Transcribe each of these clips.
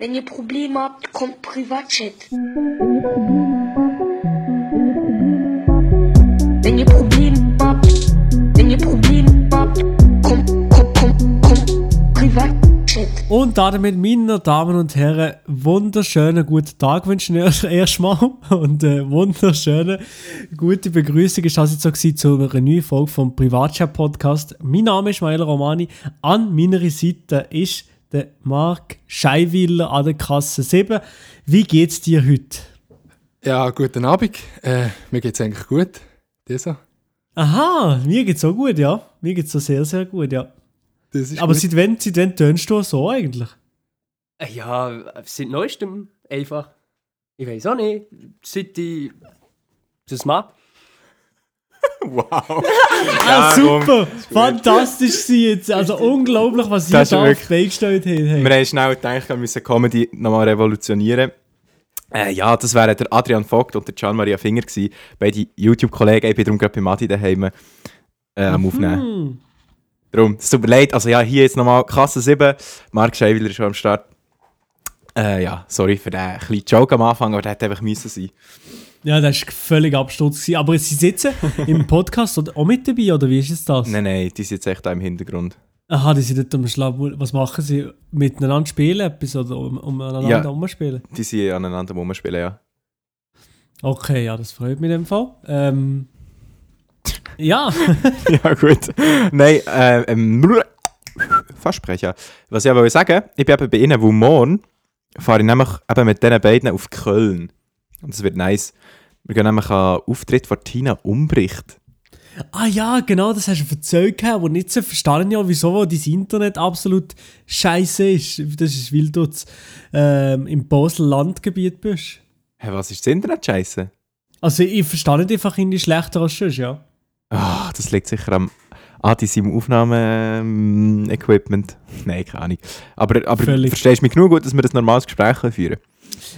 Wenn ihr Probleme habt, kommt Privatchat. Wenn ihr Probleme habt, wenn ihr Probleme habt, kommt, kommt, kommt, kommt Privatchat. Und damit, meine Damen und Herren, wunderschönen guten Tag wünschen wir euch erstmal und äh, wunderschöne gute Begrüßung ist das jetzt so zu einer neuen Folge vom Privatchat Podcast. Mein Name ist Maela Romani. An meiner Seite ist der Marc Scheiwiller an der Kasse 7. Wie geht's dir heute? Ja, guten Abend. Äh, mir geht's eigentlich gut. Dir so? Aha, mir geht's so gut, ja. Mir geht's so sehr, sehr gut, ja. Das ist Aber gut. seit wann, seit wann tönst du so eigentlich? Äh, Ja, seit neuestem einfach. Ich weiß auch nicht. Seit ich das mache. Wow. Ah, super! Fantastisch sie jetzt. Also unglaublich, was ist da auf wirklich- die Beine gestellt habt. Hey. Wir haben schnell gedacht, wir müssen Comedy nochmal revolutionieren. Äh, ja, das wären der Adrian Vogt und der Gian-Maria Finger gewesen. Beide YouTube-Kollegen. Ich bin darum gerade bei Mati daheim äh, am Aufnehmen. Hm. Darum, es tut mir leid. Also ja, hier jetzt nochmal Kasse 7. Marc Scheiwiller ist schon am Start. Äh, ja, sorry für den kleinen Joke am Anfang, aber der hätte einfach müssen sein. Ja, das war völlig Absturz. Aber sie sitzen im Podcast oder auch mit dabei, oder wie ist es das? Nein, nein, die jetzt echt da im Hintergrund. Aha, die sind dort am Schlag. Was machen sie? Miteinander spielen etwas oder um, umeinander Ja. umspielen? Die sind aneinander rumspielen, ja. Okay, ja, das freut mich in dem Fall. Ähm, ja, ja, gut. Nein, äh, ähm, Versprecher. Was ich aber sagen, ich bin eben bei Ihnen, wo morgen fahre ich nämlich eben mit diesen beiden auf Köln. Und das wird nice. Wir gehen nämlich an Auftritt von Tina Umbricht. ah ja, genau, das hast du erzählt, aber nicht so verstanden, ja, wieso dein Internet absolut scheiße ist. Das ist, weil du jetzt, ähm, im Basel-Landgebiet bist. Hey, was ist das Internet scheiße? Also ich verstehe nicht einfach irgendwie schlechter als sonst, ja. Ah, das liegt sicher am an seinem Aufnahme-Equipment. Nein, keine Ahnung. Aber, aber Völlig. verstehst du mich genug gut, dass wir ein normales Gespräch können führen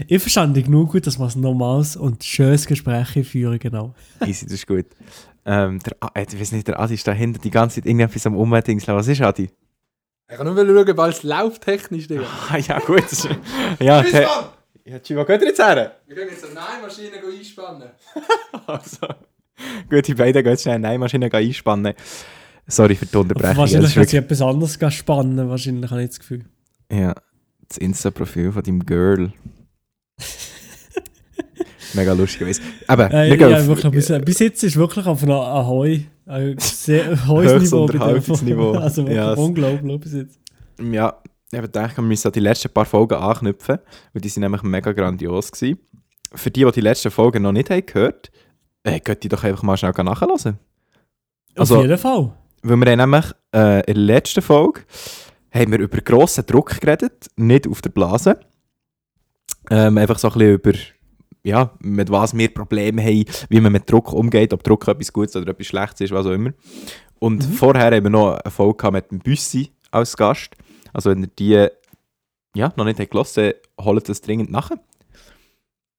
Ich verstand dich genug gut, dass wir ein normales und schönes Gespräch führen, genau. Easy, das ist gut. Ähm, der, äh, ich weiß nicht, der Adi ist da hinten die ganze Zeit irgendetwas am Umdingseln. Was ist Adi? Ich kann nur schauen, weil es läuft technisch, Digga. Ah, ja, gut. das ist- ja, der, ja, Chivo, geht ihr jetzt her? Wir können jetzt eine Nähmaschine einspannen. Also, gut, die beiden gehen jetzt schnell eine Nähmaschine einspannen. Sorry für die Unterbrechung. wahrscheinlich das wird ist sie etwas anderes gehen spannen, wahrscheinlich habe ich das Gefühl. ja, das Insta-Profil von deinem Girl. Mega lustig gewesen. Aber Äh, wir ja, wirklich, bis, bis jetzt ist wirklich auf einem Ahoi. Ein sehr Höchstes hohes Niveau. Also wirklich Ja, es- unglaublich bis jetzt. Ja, ich habe gedacht, wir müssen an die letzten paar Folgen anknüpfen, weil die sind nämlich mega grandios gewesen. Für die, die die letzten Folgen noch nicht haben gehört, äh, könnt ihr doch einfach mal schnell nachhören. Also- auf jeden Fall. Weil wir haben nämlich äh, in der letzten Folge haben wir über grossen Druck geredet, nicht auf der Blase. Ähm, einfach so ein bisschen über, ja, mit was wir Probleme haben, wie man mit Druck umgeht, ob Druck etwas Gutes oder etwas Schlechtes ist, was auch immer. Und vorher haben wir noch eine Folge mit dem Büssi als Gast. Also wenn ihr die ja, noch nicht habt gehört holt das dringend nachher.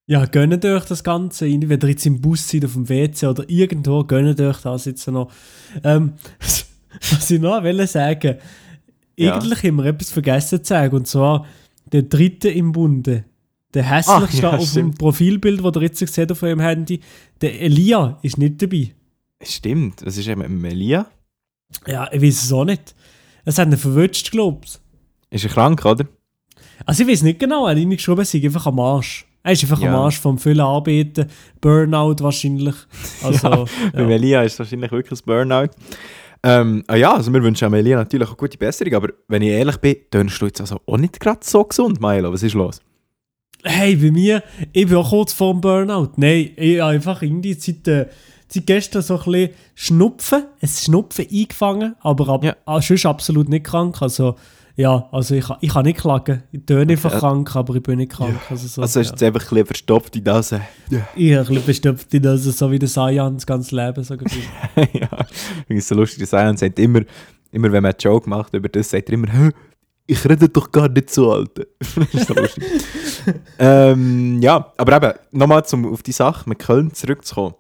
Ja, gönnt euch das Ganze. Entweder jetzt im Bus seid, auf dem WC oder irgendwo, gönnt euch das jetzt noch. Ähm, was ich noch wollte sagen, Ja. eigentlich haben wir etwas vergessen zu sagen, und zwar der dritte im Bunde. Der hässlichste Ach, ja, auf dem. Profilbild, das ihr jetzt seht auf eurem Handy, der Elia ist nicht dabei. Stimmt, was ist denn mit dem Elia? Ja, ich weiß es auch nicht. Es hat ihn verwünscht, glaube ich. Ist er krank, oder? Also ich weiß nicht genau, er hat reingeschrieben, er sei einfach am Arsch. Er ist einfach am Ja. Arsch vom vielen Arbeiten, Burnout wahrscheinlich. Also, Beim Elia ist es wahrscheinlich wirklich ein Burnout. Ähm, ah ja, also wir wünschen Elia natürlich eine gute Besserung, aber wenn ich ehrlich bin, tönst du jetzt also auch nicht gerade so gesund, Milo. Was ist los? Hey, bei mir, ich bin auch kurz vor dem Burnout. Nein, ich habe einfach irgendwie seit, äh, seit gestern so ein bisschen Schnupfen, ein Schnupfen eingefangen, aber ab, Ja. ah, sonst absolut nicht krank. Also, ja, also ich, kann- ich kann nicht klagen. Ich töne einfach Okay. krank, aber ich bin nicht krank. Also, so, Also ist ja. jetzt einfach ein bisschen verstopft in Nase. Ich habe ein bisschen in das, so wie der Sayan das ganze Leben. So ja, ich finde es so lustig, dass er sagt immer, immer wenn man einen Joke macht über das, sagt er immer, Hä, ich rede doch gar nicht so, Alter. ist so lustig. ähm, ja, aber eben, nochmal zum, auf die Sache mit Köln zurückzukommen.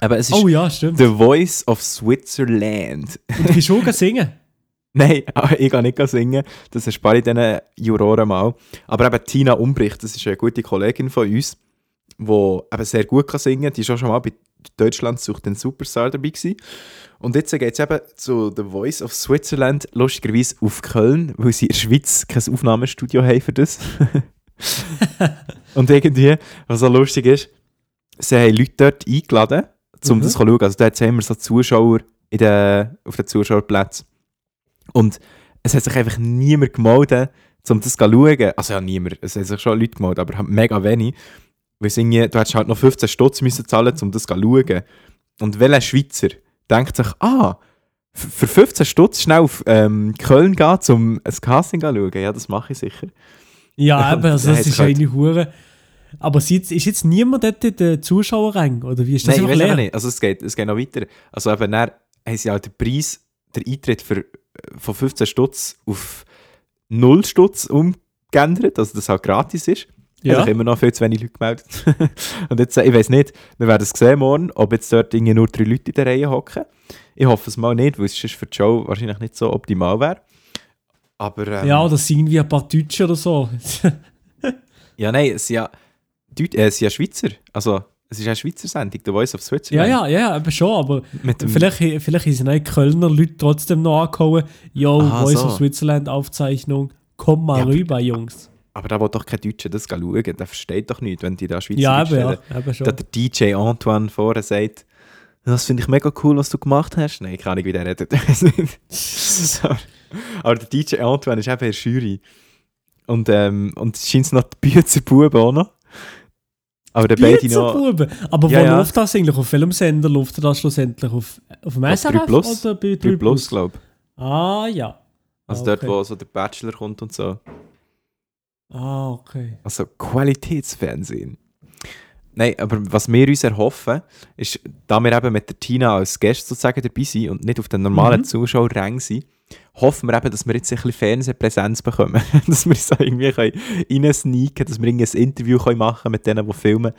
Eben, es ist oh ja, stimmt. The Voice of Switzerland. Und du schon singen. Nein, aber ich kann nicht singen. Das erspare ich diesen Juroren mal. Aber eben Tina Umbricht, das ist eine gute Kollegin von uns, die eben sehr gut kann singen kann. Die ist auch schon mal bei Deutschland sucht den Superstar dabei gewesen. Und jetzt geht es eben zu The Voice of Switzerland, lustigerweise auf Köln, weil sie in der Schweiz kein Aufnahmestudio haben für das. Und irgendwie, was so lustig ist, sie haben Leute dort eingeladen, um Mhm. das zu schauen. Also dort haben wir so Zuschauer in den, auf den Zuschauerplätzen. Und es hat sich einfach niemand gemeldet, um das zu schauen. Also ja, niemand. Es haben sich schon Leute gemeldet, aber mega wenig. Weil es irgendwie, du hättest halt noch 15 Stutz müssen zahlen, um das zu schauen. Und welcher Schweizer denkt sich, ah, für 15 Stutz schnell auf ähm, Köln gehen, um ein Casting zu schauen? Ja, das mache ich sicher. Ja, eben, also das ist halt- eine Hure. Aber ist jetzt, niemand dort in den Zuschauerrängen? Oder wie ist das Nein, ich weiß leer? nicht. Also es geht, es geht noch weiter. Also eben, dann haben sie halt den Preis, der Eintritt für, von 15 Stutz auf 0 Stutz umgeändert, also das halt gratis ist. Ja. Ja. Haben sich immer noch viel zu wenig Leute gemeldet. Und jetzt, äh, ich weiß nicht, wir werden es sehen morgen, ob jetzt dort irgendwie nur drei Leute in der Reihe hocken. Ich hoffe es mal nicht, weil es für die Show wahrscheinlich nicht so optimal wäre. Aber ähm, Ja, oder sind wie ein paar Deutsche oder so. ja, nein, es sind ja, Deut äh, es sind ja Schweizer. Also, es ist eine Schweizer Sendung, The Voice of ja, Switzerland. ja, ja, eben schon, aber vielleicht, vielleicht sind auch Kölner Leute trotzdem noch angehauen. Yo, Ah, Voice so. of Switzerland Aufzeichnung. Komm mal Ja, rüber, Jungs. Aber da will doch kein Deutscher das schauen. Der versteht doch nicht, wenn die da Schweizer Ja, eben, stellen. ja, eben schon. Da der DJ Antoine vorher sagt, das finde ich mega cool, was du gemacht hast. Nein, ich kann nicht, wie der redet. Aber der DJ Antoine ist eben der Jury. Und, ähm, und es scheint noch die Büzerbuben auch noch. Aber der beide noch... Buben. Aber Ja, wo ja. läuft das eigentlich? Auf welchem Sender läuft das schlussendlich? Auf, auf dem Auf SRF 3 Plus. oder bei 3 Plus, glaube ich. Ah, ja. Also Ah, dort, okay. wo so der Bachelor kommt und so. Ah, okay. Also Qualitätsfernsehen. Nein, aber was wir uns erhoffen, ist, da wir eben mit der Tina als Gast sozusagen dabei sind und nicht auf den normalen Mhm. Zuschauerrängen sind, hoffen wir eben, dass wir jetzt ein bisschen Fernsehpräsenz bekommen. dass wir da irgendwie können dass wir irgendwie ein Interview können machen mit denen, die filmen.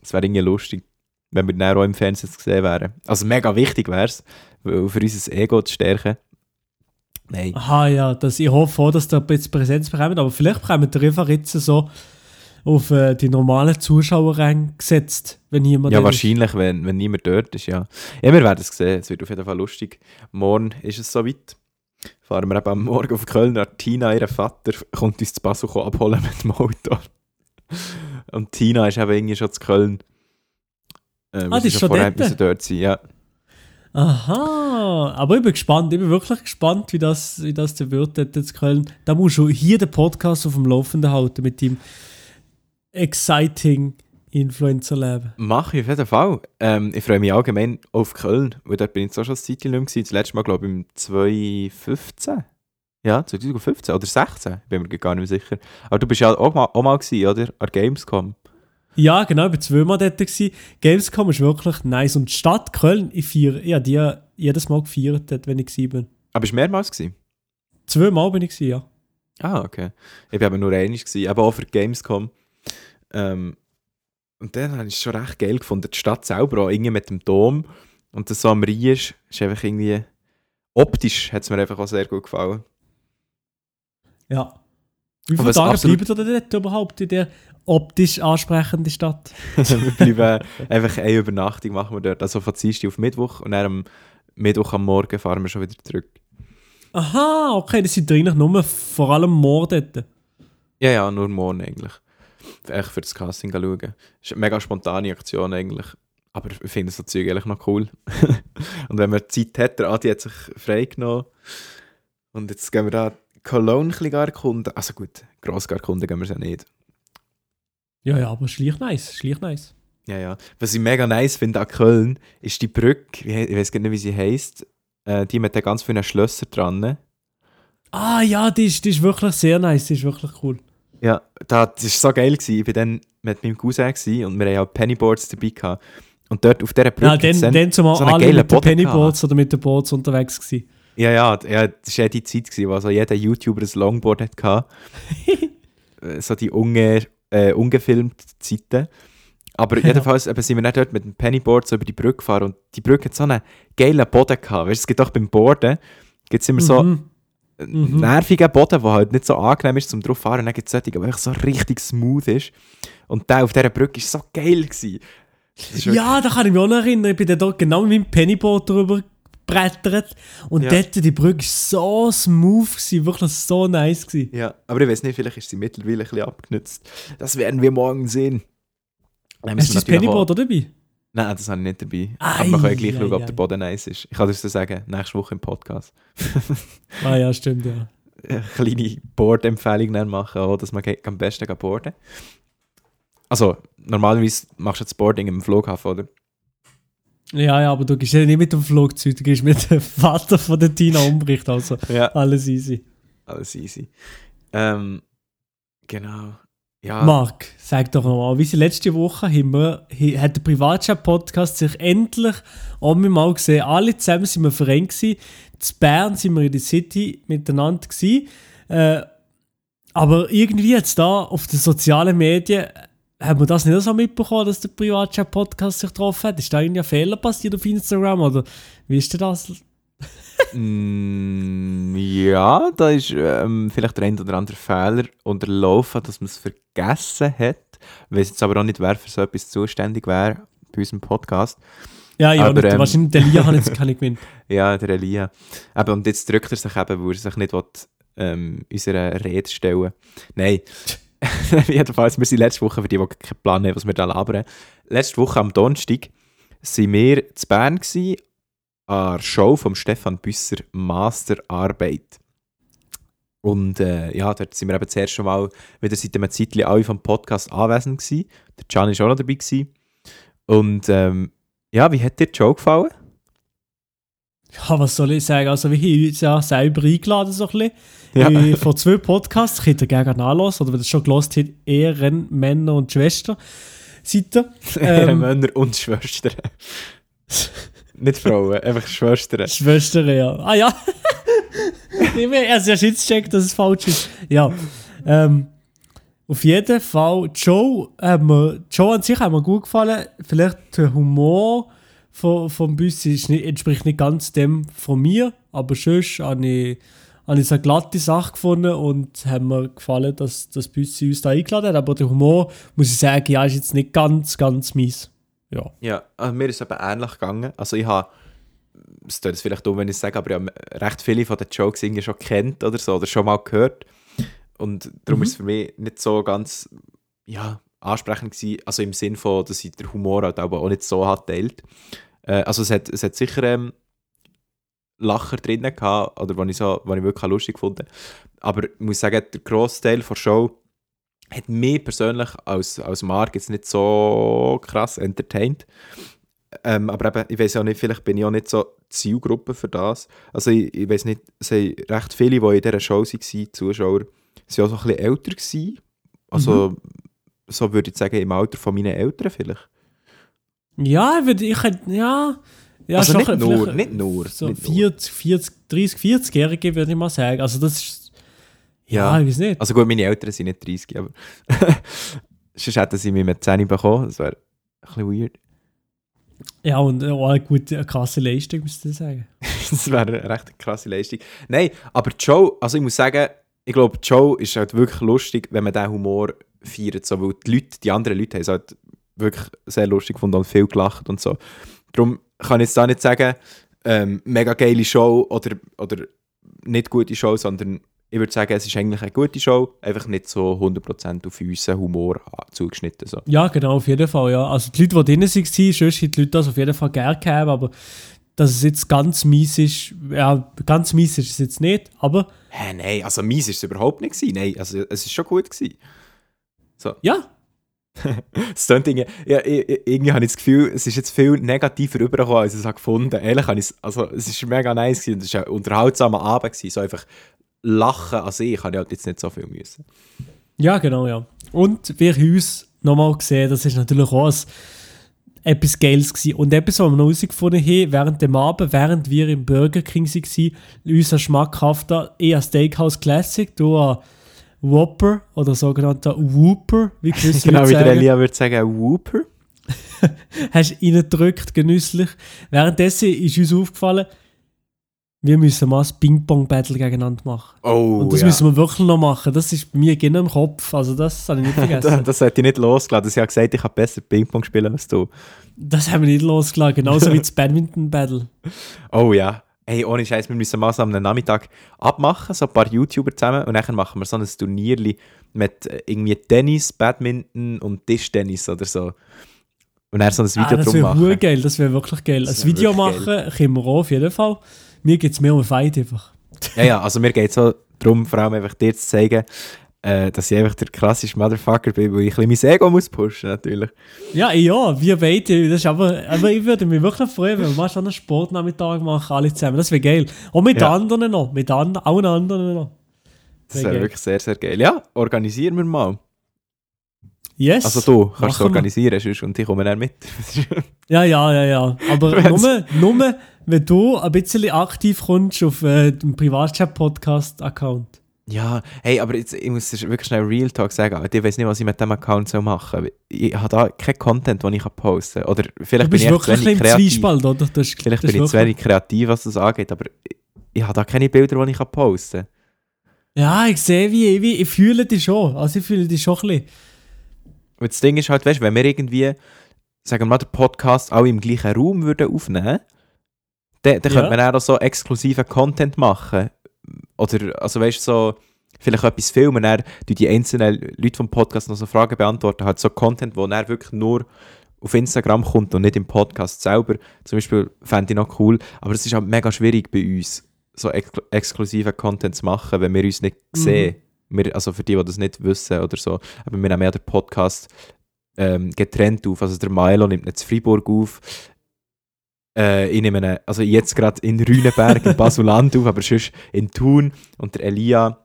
Das wäre irgendwie lustig, wenn wir dann auch im Fernsehen zu sehen wären. Also mega wichtig wäre es, für unser Ego zu stärken. Nein. Aha, ja, das, ich hoffe auch, dass ihr ein bisschen Präsenz bekommt, aber vielleicht bekommen ihr einfach jetzt so auf äh, die normalen Zuschauerränge gesetzt, wenn jemand Ja, ist. wahrscheinlich, wenn, wenn niemand dort ist, ja. Ja, wir werden es sehen. Es wird auf jeden Fall lustig. Morgen ist es soweit. Fahren wir eben am Morgen auf Köln. Tina, ihr Vater, kommt uns zu Basel abholen mit dem Auto. Und Tina ist eben irgendwie schon zu Köln. Äh, Ah, die ist schon vorher dort? müssen dort sein, ja. Aha, aber ich bin gespannt, ich bin wirklich gespannt, wie das, wie das der wird in Köln. Da musst du hier den Podcast auf dem Laufenden halten mit dem exciting Influencer-Leben. Mache ich auf jeden Fall. Ähm, ich freue mich allgemein auf Köln, weil dort bin ich jetzt schon ein Zeit lang gewesen. Das letzte Mal, glaube ich, im 2015. Ja, 2015 oder 16, bin mir gar nicht mehr sicher. Aber du bist ja auch mal, auch mal gewesen, oder? An Gamescom. Ja, genau, ich war zweimal dort. Gewesen. Gamescom ist wirklich nice. Und die Stadt Köln, ich feiere, ich habe die jedes Mal gefeiert, dort, wenn ich bin. Aber bist du mehrmals gewesen? Zweimal bin ich gewesen, ja. Ah, okay. Ich war eben nur einig, gewesen, aber auch für die Gamescom. Ähm, und dann habe ich es schon recht geil gefunden. Die Stadt selber auch, irgendwie mit dem Dom und das so am Rhein ist, ist einfach irgendwie... Optisch hat es mir einfach auch sehr gut gefallen. Ja. Wie Aber viele Tage bleiben ihr dort überhaupt in der optisch ansprechenden Stadt? wir bleiben einfach eine Übernachtung machen wir dort. Also von Dienstag auf Mittwoch und dann am Mittwoch am Morgen fahren wir schon wieder zurück. Aha, okay, das sind eigentlich nur vor allem Morde dort. Ja, ja, nur morgen eigentlich. Echt für das Casting schauen. Das ist eine mega spontane Aktion eigentlich. Aber ich finde so Zeug eigentlich noch cool. und wenn man Zeit hat, der Adi hat sich freigenommen. Und jetzt gehen wir da Cologne ein bisschen erkunden. Also gut, gross erkunden gehen wir es ja nicht. Ja, ja, aber schlicht nice, schlicht nice. Ja, ja. Was ich mega nice finde an Köln, ist die Brücke, ich weiß gar nicht, wie sie heisst, äh, die mit den ganz vielen Schlössern dran. Ah ja, die ist, die ist wirklich sehr nice, die ist wirklich cool. Ja, da, das war so geil. Gewesen. Ich war dann mit meinem Cousin gewesen und wir hatten auch Pennyboards dabei. Gehabt. Und dort auf dieser Brücke Ja, dann, dann zumal so alle mit den Pennyboards oder mit den Boards unterwegs gewesen. Ja, ja, ja, das war ja die Zeit, gewesen, wo so jeder YouTuber ein Longboard hatte. Äh, so die unge, äh, ungefilmten Zeiten. Aber Ja. jedenfalls eben, sind wir dann dort mit dem Pennyboard so über die Brücke gefahren und die Brücke hat so einen geilen Boden gehabt. Weißt, es gibt auch beim Boarden gibt es immer so Mhm. einen nervigen Boden, der halt nicht so angenehm ist zum drauf fahren. Und dann gibt es solche, einfach so richtig smooth ist. Und der auf dieser Brücke war so geil. Gewesen. Ja, da kann ich mich auch noch erinnern. Ich bin dort genau mit meinem Pennyboard drüber gebrettert. Und Ja. dort, die Brücke so smooth, gewesen, wirklich so nice. Gewesen. Ja, aber ich weiß nicht, vielleicht ist sie mittlerweile ein bisschen abgenutzt. Das werden wir morgen sehen. Dann Hast du das Pennyboard auch dabei? Nein, das habe ich nicht dabei. Ei, aber wir können gleich ei, schauen, ob ei. der Boden nice ist. Ich kann das so sagen, nächste Woche im Podcast. Ah ja, stimmt, ja. Eine kleine Board-Empfehlung machen, auch, dass man am besten boarden Also, normalerweise machst du das Boarding im Flughafen, oder? Ja, ja, aber du gehst ja nicht mit dem Flugzeug, du gehst mit dem Vater von der Tina umbricht, also Ja. alles easy. Alles easy. Ähm, genau. Ja, Marc, sag doch nochmal, wie sie letzte Woche haben wir, hat der Privatchat-Podcast sich endlich einmal gesehen. Alle zusammen sind wir im Verein gewesen. In Bern sind wir in der City miteinander gewesen. Äh, aber irgendwie jetzt da auf den sozialen Medien haben wir das nicht so mitbekommen, dass der Privatchat-Podcast sich getroffen hat. Ist da irgendwie ein Fehler passiert auf Instagram oder wie ist denn das? Mm, ja, da ist ähm, vielleicht der ein oder andere Fehler unterlaufen, dass man es vergessen hat. Ich weiß jetzt aber auch nicht, wer für so etwas zuständig wäre bei unserem Podcast. Ja, ja, Aber, nicht, ähm, wahrscheinlich der Lia hat jetzt keine gewinnt. Ja, der Elia. Eben, und jetzt drückt er sich eben, weil er sich nicht will, ähm, unserer Rede stellen Nein. Jedenfalls, wir sind letzte Woche, für die, die keinen Plan haben, was wir da labern. Letzte Woche am Donnerstag waren wir zu Bern gewesen, an der Show von Stefan Büsser Masterarbeit. Und äh, ja, dort sind wir eben zuerst schon mal wieder seit einem Zeitchen alle vom Podcast anwesend gewesen. Der Can war auch noch dabei. Gewesen. Und ähm, ja, wie hat dir die Show gefallen? Ja, was soll ich sagen? Also, wir haben uns ja selber eingeladen, so ein bisschen. Ja. Äh, Von zwei Podcasts, könnt ihr gerne anhören, oder wenn ihr schon gelost habt, Ehren, Männer und Schwester. Seite. Ähm, Männer und Schwestern. Nicht Frauen, einfach Schwestern. Schwestern, ja. Ah ja. ich habe erst erst jetzt gecheckt, dass es falsch ist. Ja. Ähm, auf jeden Fall, Joe, wir, Joe an sich hat mir gut gefallen. Vielleicht der Humor von, von Büssi ist nicht, entspricht nicht ganz dem von mir, aber sonst habe ich, habe ich so eine glatte Sache gefunden und hat mir gefallen, dass das Büssi uns da eingeladen hat. Aber der Humor, muss ich sagen, ja, ist jetzt nicht ganz, ganz mies. Ja. Ja, also mir ist es eben ähnlich gegangen. Also ich habe, es tut jetzt vielleicht dumm, wenn ich es sage, aber ich habe recht viele von den Jokes irgendwie schon kennt oder so, oder schon mal gehört. Und darum Mhm. ist es für mich nicht so ganz, ja, ansprechend gewesen. Also im Sinn von, dass ich den Humor halt auch nicht so hat teilt. Äh, also es hat, es hat sicher ähm, Lacher drin gehabt, oder die ich, so, die ich wirklich lustig gefunden Aber ich muss sagen, der Großteil der Show hat mich persönlich als, als Mark jetzt nicht so krass entertained. Ähm, aber eben, ich weiß auch nicht, vielleicht bin ich auch nicht so Zielgruppe für das. Also ich, ich weiß nicht, es haben recht viele, die in dieser Show waren, Zuschauer, sind auch so ein bisschen älter gewesen. Also, so würde ich sagen, im Alter von meinen Eltern vielleicht. Ja, ich würde, ich hätte, ja. ja also nicht nur, nicht nur. So nicht nur. 40, 40, 30, 40-Jährige würde ich mal sagen. Also das ist. Ja, Ja. ich weiß nicht. Also gut, meine Eltern sind nicht 30, aber sonst hätten sie mich mit 10 bekommen. Das wäre ein bisschen weird. Ja, und auch eine gute, eine krasse Leistung, müsste ich sagen. das wäre eine recht krasse Leistung. Nein, aber Joe, also ich muss sagen, ich glaube, Joe ist halt wirklich lustig, wenn man diesen Humor feiert. So, weil die Leute, die anderen Leute haben es halt wirklich sehr lustig gefunden und viel gelacht und so. Darum kann ich jetzt da nicht sagen, ähm, mega geile Show oder, oder nicht gute Show, sondern ich würde sagen, es ist eigentlich eine gute Show, einfach nicht so 100% auf unseren Humor zugeschnitten. So. Ja, genau, auf jeden Fall, ja. Also die Leute, die drinnen waren, sonst haben die Leute das auf jeden Fall gerne gehabt, aber dass es jetzt ganz mies ist, ja, ganz mies ist es jetzt nicht, aber Hä, nein, also mies war es überhaupt nicht. Gewesen. Nein, also es ist schon gut. Gewesen. Ja, irgendwie, ja, i- i- irgendwie habe ich das Gefühl, es ist jetzt viel negativer rübergekommen, als ich es habe gefunden Ehrlich habe ich es, also es ist mega nice gewesen, und es war ein unterhaltsamer Abend gewesen, so einfach lachen an sich, habe ich halt jetzt nicht so viel müssen. ja, genau, ja. Und wir haben uns nochmal gesehen, das ist natürlich auch ein, etwas Geiles gewesen. Und etwas, was wir noch herausgefunden haben, während dem Abend, während wir im Burger King waren, unser schmackhafter eher Steakhouse Classic, du ein Whopper oder sogenannter Whooper, wie gewisse Genau, wie der. Elia würde sagen, Whooper. hast reingedrückt, genüsslich. Währenddessen ist uns aufgefallen, wir müssen mal ein Ping-Pong-Battle gegeneinander machen. Oh, Und das ja. müssen wir wirklich noch machen. Das ist bei mir genau im Kopf. Also das habe ich nicht vergessen. das hätte ich nicht losgelassen. Sie hat gesagt, ich kann besser Ping-Pong spielen als du. das haben wir nicht losgelassen. Genauso wie das Badminton-Battle. Oh ja. Hey, ohne Scheiß, wir müssen mal so am Nachmittag abmachen, so ein paar YouTuber zusammen und dann machen wir so ein Turnierli mit äh, irgendwie Tennis, Badminton und Tischtennis oder so. Und dann so ein Video Ah, das drum wäre machen. hure geil. Das wäre wirklich geil. Das Ein Video machen können wir auch auf jeden Fall. Mir geht es mehr um Fight einfach. Ja, ja, also mir geht es so darum, vor allem einfach dir zu zeigen, äh, dass ich einfach der krasseste Motherfucker bin, weil ich ein bisschen mein Ego muss pushen natürlich. Ja, ja, wir beide. Das ist aber, aber ich würde mich wirklich freuen, wenn wir mal so einen Sportnachmittag machen, alle zusammen. Das wäre geil. Und mit Ja. anderen noch. Mit an, allen anderen noch. Das Wär wäre geil. wirklich sehr, sehr geil. Ja, organisieren wir mal. Yes. Also du kannst es organisieren sonst, und ich komme dann mit. Ja, ja, ja, ja. Aber nur, nur, wenn du ein bisschen aktiv kommst auf äh, dem Privatchat-Podcast-Account. Ja, hey, aber jetzt, ich muss wirklich schnell Real Talk sagen, ich weiß nicht, was ich mit dem Account soll machen soll. Ich habe da keinen Content, den ich posten kann. Oder Du vielleicht bin bist ich zu wenig im kreativ. Das, Vielleicht bin ich zu wenig kreativ, was das angeht, aber ich, habe da keine Bilder, die ich posten kann. Ja, ich sehe, wie, wie ich fühle dich schon. Also ich fühle dich schon ein bisschen. Und das Ding ist halt, weißt, wenn wir irgendwie, sagen wir mal, den Podcast alle im gleichen Raum würden aufnehmen, dann, dann Ja. könnte man auch so exklusiven Content machen. Oder, also weißt du, so, vielleicht etwas filmen, dann die, die einzelnen Leute vom Podcast noch so Fragen beantworten, halt so Content, wo dann wirklich nur auf Instagram kommt und nicht im Podcast selber. Zum Beispiel fände ich noch cool, aber es ist halt mega schwierig bei uns, so ex exklusiven Content zu machen, wenn wir uns nicht sehen. Wir, also für die, die das nicht wissen oder so, aber wir nehmen ja den Podcast ähm, getrennt auf. Also der Milo nimmt nicht in Freiburg auf. Äh, nehme ihn, also jetzt gerade in Rüneberg, in Basuland auf, aber sonst in Thun. Und der Elia,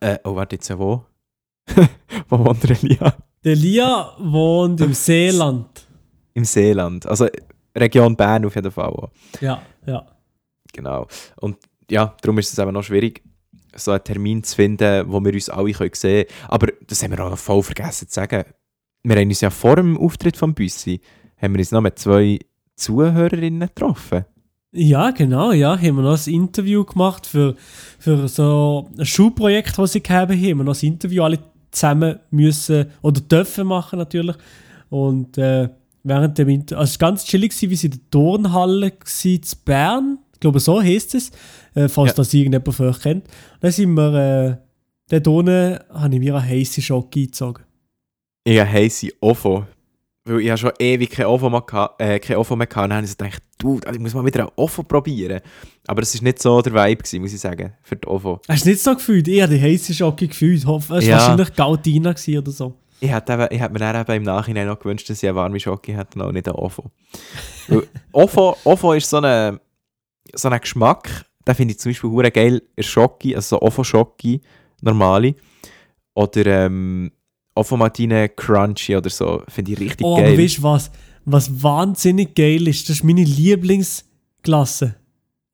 äh, oh warte jetzt, wo? wo wohnt der Elia? Der Lia wohnt im Seeland. Im Seeland. Also Region Bern auf jeden Fall. Auch. Ja, ja. Genau. Und ja, darum ist es eben noch schwierig, so einen Termin zu finden, wo wir uns alle können sehen können. Aber das haben wir auch noch voll vergessen zu sagen. Wir haben uns ja vor dem Auftritt von Büssi, haben wir uns noch mit zwei Zuhörerinnen getroffen. Ja, genau, ja. Haben wir noch ein Interview gemacht für, für so ein Schulprojekt, das sie gegeben haben. Haben wir noch ein Interview alle zusammen müssen oder dürfen machen natürlich. Und äh, während dem Inter also es war ganz chillig, wie sie in der Turnhalle war in Bern. Ich glaube, so heisst es, äh, falls Ja. das irgendjemand von euch kennt. Dann sind wir, äh, dort unten habe ich mir eine heisse Schocke eingezogen. Ich habe heisse OFO. Weil ich habe schon ewig kein OFO mehr, geha- äh, kein mehr. Und dann habe ich gedacht, du, ich muss mal wieder ein OFO probieren. Aber es war nicht so der Vibe, gewesen, muss ich sagen, für die OFO. Hast du nicht so gefühlt? Ich habe die heisse Schocke gefühlt. Es war Ja. wahrscheinlich Gautina oder so. Ich hätte, eben, ich hätte mir dann eben im Nachhinein noch gewünscht, dass ich eine warme Schocke hätte und auch nicht ein. Weil OFO, OFO ist so ein so ein Geschmack, den finde ich zum Beispiel hure geil in Schocke, also so OFO-Schocke, normale. Oder ähm, OFO Martine Crunchy oder so, finde ich richtig Oh, geil. aber weißt du was? Was wahnsinnig geil ist, das ist meine Lieblingsklasse.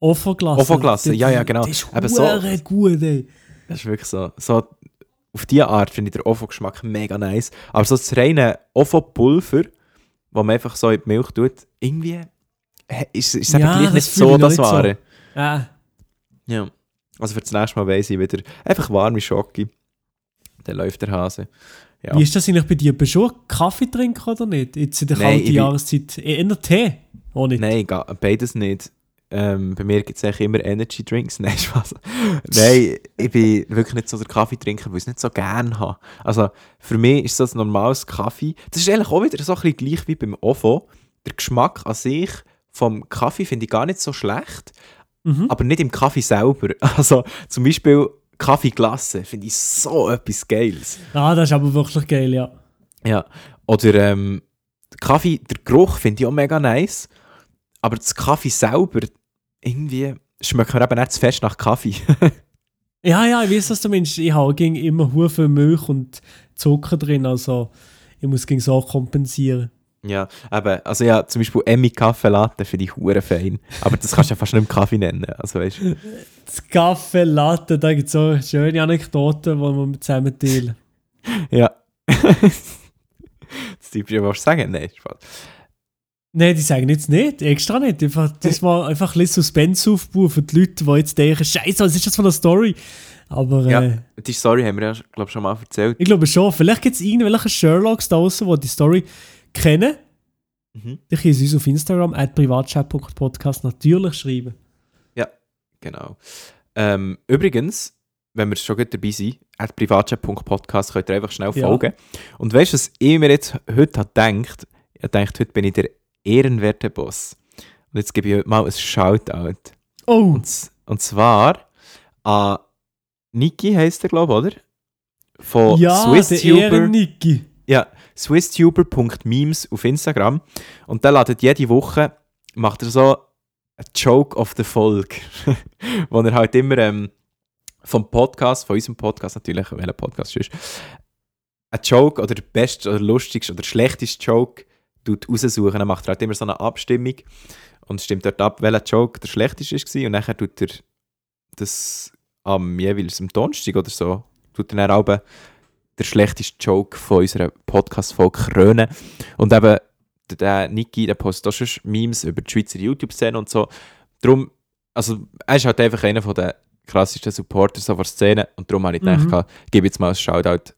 Ofo-Klasse, ja, ja, genau. Das ist Aber so- gut, ey. Das ist wirklich so. so auf diese Art finde ich den OFO-Geschmack mega nice. Aber so das reine OFO-Pulver, das man einfach so in die Milch tut, irgendwie ist, ist es eben Ja, das nicht so das nicht so. Wahre. Ah, Ja. Also für das nächste Mal weiss ich wieder, einfach warme Schocke. Dann läuft der Hase. Ja. Wie ist das eigentlich bei dir? Bist du Kaffee trinken oder nicht? Jetzt in der Nein, kalten Jahreszeit. Eher in der Tee? Auch nicht? Nein, beides nicht. Ähm, bei mir gibt es eigentlich immer Energy Drinks. Nein, Spaß. Nein, ich bin wirklich nicht so der Kaffeetrinker, weil ich es nicht so gerne habe. Also für mich ist das ein normales Kaffee. Das ist eigentlich auch wieder so ein bisschen gleich wie beim OFO. Der Geschmack an sich vom Kaffee finde ich gar nicht so schlecht, Mhm. aber nicht im Kaffee selber. Also zum Beispiel Kaffeeglasse finde ich so etwas Geiles. Ah, das ist aber wirklich geil, ja. Ja. Oder ähm, der Kaffee, der Geruch finde ich auch mega nice. Aber das Kaffee selber, irgendwie schmeckt mir eben nicht zu fest nach Kaffee. Ja, ja, ich weiß, was du meinst. Ich habe immer viel Milch und Zucker drin, also ich muss gegen so kompensieren. Ja, eben, also ja, zum Beispiel Emmy Kaffee Latte finde ich hure fein. Aber das kannst du ja fast nicht im Kaffee nennen. Also weißt du. Das Kaffee Latte, da gibt es so schöne Anekdoten, die wir zusammen teilen. Ja. das Typ, was sagen? Nein, Spaß. Nein, die sagen jetzt nicht, extra nicht. Einfach, das war einfach ein bisschen Suspense aufbauen für die Leute, die jetzt denken, Scheiße, was ist das für eine Story? Aber äh, Ja, die Story haben wir ja, glaube schon mal erzählt. ich glaube schon, vielleicht gibt es irgendwelche Sherlocks da draußen, die die Story kennen. Mhm. Die können uns auf Instagram, at privatchat.podcast, natürlich schreiben. Genau. Ähm, übrigens, wenn wir schon gut dabei sind, at privatchat.podcast könnt ihr einfach schnell Ja. folgen. Und weißt du, was ich mir jetzt heute habe gedacht? Ich gedacht, heute bin ich der ehrenwerte Boss. Und jetzt gebe ich heute mal ein Shoutout. Oh, Und, und zwar an Niki heisst er, glaube ich, oder? Von ja, SwissTuber. Ehren-Niki. Ja, swisstuber.memes auf Instagram. Und der ladet jede Woche, macht er so ein Joke of the Folge. wo er halt immer ähm, vom Podcast, von unserem Podcast natürlich, welcher Podcast ist, ein Joke oder der beste oder lustigste oder schlechteste Joke tut raussuchen. Dann macht halt immer so eine Abstimmung und stimmt dort ab, welcher Joke der schlechteste war. Und nachher tut er das am jeweils am Donnerstag oder so, tut er dann auch der schlechteste Joke von unserer Podcast-Folge krönen. Und eben, der- der Niki, der postet auch schon Memes über die Schweizer YouTube-Szene und so. Darum, also, er ist halt einfach einer von den krassesten Supporters von der Szene und darum habe ich gedacht, Mhm. ich gebe jetzt mal ein Shoutout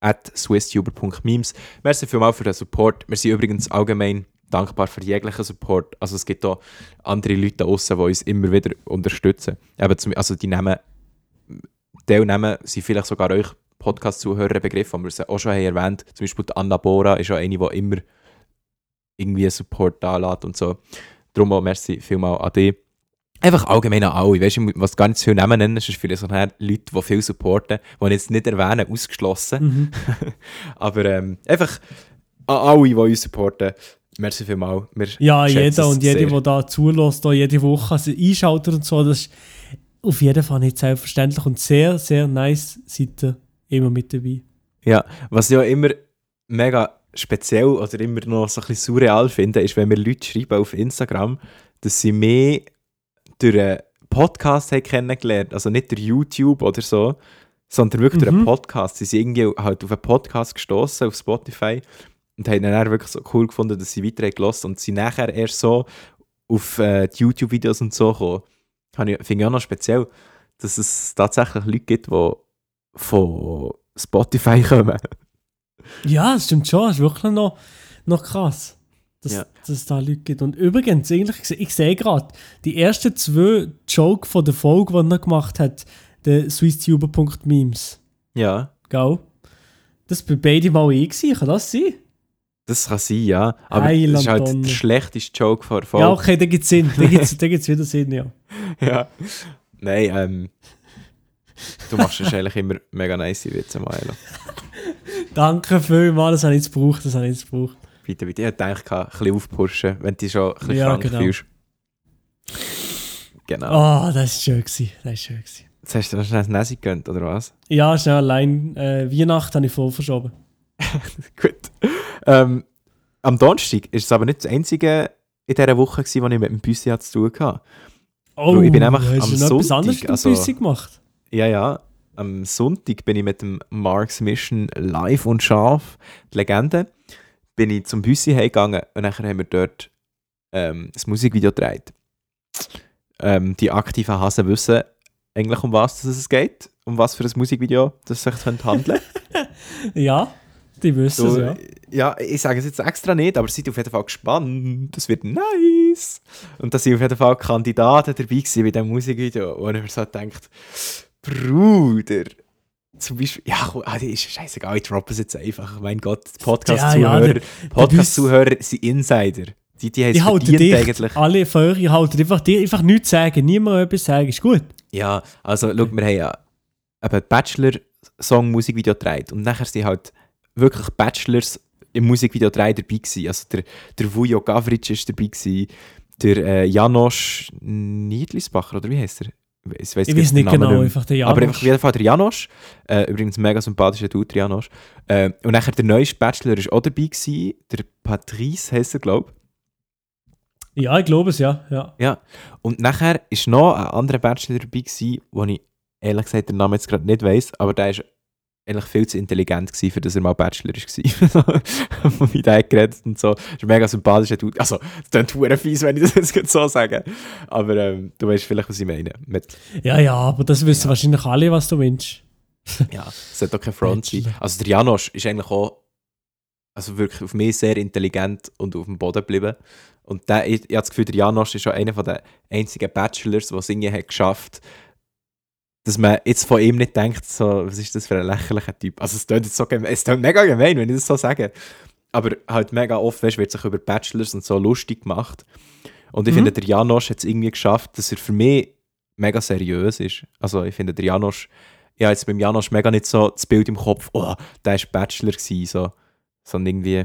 at swisstuber.memes. Merci vielmals für den Support. Wir sind übrigens allgemein dankbar für jeglichen Support. Also es gibt auch andere Leute da draussen, die uns immer wieder unterstützen. Eben zum, also die nehmen, die nehmen, sind vielleicht sogar euch Podcast-Zuhörer Begriff, die wir sie auch schon haben erwähnt Zum Beispiel die Anna Bora ist auch eine, die immer irgendwie Support da lässt und so. Darum auch merci vielmal an dich. Einfach allgemein an alle. Weißt du, was gar nicht zu viel Namen nennen, ist vielleicht so Leute, die viel supporten, die ich jetzt nicht erwähnen, ausgeschlossen. Mhm. Aber ähm, einfach an alle, die uns supporten, merci vielmal. Wir Ja, jeder es und jede, der da zulässt, jede Woche also einschaltet und so, das ist auf jeden Fall nicht selbstverständlich und sehr, sehr nice, seid ihr immer mit dabei. Ja, was ich ja immer mega speziell oder immer noch so ein bisschen surreal finde, ist, wenn mir Leute schreiben auf Instagram, dass sie mehr durch einen Podcast haben kennengelernt Also nicht durch YouTube oder so, sondern wirklich durch einen Mhm. Podcast. Sie sind irgendwie halt auf einen Podcast gestoßen auf Spotify und haben dann wirklich so cool gefunden, dass sie weiter haben gelassen und sie nachher erst so auf äh, die YouTube-Videos und so kommen. Finde ich auch noch speziell, dass es tatsächlich Leute gibt, die von Spotify kommen. Ja, das stimmt schon, das ist wirklich noch, noch krass, dass, Ja. dass es da Leute gibt. Und übrigens, eigentlich, ich, se- ich sehe gerade, die ersten zwei Joke von der Folge, die er gemacht hat, der swisstuber.memes, Ja, gell? Das war beide mal ich, kann das sein? das kann sein, ja. Aber Heiland das ist halt Donner. der schlechteste Joke von der Ja, Folge. okay, da gibt es Sinn, da gibt es wieder Sinn, ja. Ja. Nein, ähm. Du machst wahrscheinlich immer mega nice Witze, Maelo. Danke vielmals, das habe ich jetzt gebraucht, das habe ich jetzt gebraucht. Bitte, bitte. Ich hätte gedacht, ein bisschen aufpushen, wenn du dich schon ein bisschen Ja, krank genau. fühlst. Genau. Ah, das ist schön gewesen, das ist schön gewesen. Jetzt hast du noch schnell das Nasi gegönnt, oder was? Ja, schnell allein, äh, Weihnachten habe ich voll verschoben. Gut. Ähm, am Donnerstag ist es aber nicht das einzige in dieser Woche, gewesen, wo ich mit dem Büssi zu tun hatte. Oh, ich bin einfach hast am du noch etwas Sonntag, anderes mit dem also- Büssi gemacht? Ja, ja. Am Sonntag bin ich mit dem Marks Mission live und scharf, die Legende, bin ich zum Büssi heimgegangen und nachher haben wir dort ähm, ein Musikvideo gedreht. Ähm, die aktiven Hasen wissen eigentlich, um was es geht, um was für ein Musikvideo das sich handeln Ja, die wissen es, so, ja. ja, ich sage es jetzt extra nicht, aber seid auf jeden Fall gespannt. Das wird nice. Und da sind auf jeden Fall Kandidaten dabei gewesen bei diesem Musikvideo, wo ich mir so denkt, Bruder, zum Beispiel, ja, ah, die ist scheißegal, ich droppe es jetzt einfach. Mein Gott, Podcast-Zuhörer, Ja, ja, Podcast-Zuhörer sind Insider. Die, die Die halten dich, eigentlich. alle von euch, ihr haltet einfach, die, einfach nichts sagen, niemand etwas sagen, ist gut. Ja, also schau, wir haben ja eben Bachelor-Song-Musikvideo gedreht und nachher sind halt wirklich Bachelors im Musikvideo 3 dabei gewesen. Also der, der Vujo Gavric ist dabei gewesen, der äh, Janosch Niedlisbacher, oder wie heißt er? Ich weiß Ich weiß nicht genau, einfach der Aber Janosch. einfach auf jeden Fall der Janosch, äh, übrigens mega sympathischer Dude, Janosch. Äh, und nachher der neueste Bachelor ist auch dabei gewesen, der Patrice heisst er, glaube ich. Ja, ich glaube es, ja. ja. Ja, und nachher war noch ein anderer Bachelor dabei, gewesen, wo ich ehrlich gesagt den Namen jetzt gerade nicht weiss, aber der ist eigentlich viel zu intelligent gewesen, für dass er mal Bachelor war. Von wie der geredet und so. Das ist ein mega sympathischer Dude. Also, das klingt verdammt fies, wenn ich das jetzt so sage. Aber ähm, du weißt vielleicht, was ich meine. Mit, Ja, ja, aber das wissen wahrscheinlich alle, was du wünschst. ja, es sollte doch kein Front sein. Also der Janosch ist eigentlich auch also wirklich auf mich sehr intelligent und auf dem Boden geblieben. Und der, ich, ich habe das Gefühl, der Janosch ist schon einer der einzigen Bachelors, der es irgendwie hat geschafft dass man jetzt von ihm nicht denkt, so, was ist das für ein lächerlicher Typ. Also es klingt jetzt so gemein, es klingt mega gemein, wenn ich das so sage. Aber halt mega oft, weißt, wird sich über Bachelors und so lustig gemacht. Und ich Mhm. finde, der Janosch hat es irgendwie geschafft, dass er für mich mega seriös ist. Also ich finde, der Janosch, ich habe jetzt beim Janosch mega nicht so das Bild im Kopf, oh, der war Bachelor gewesen, so. Sondern irgendwie,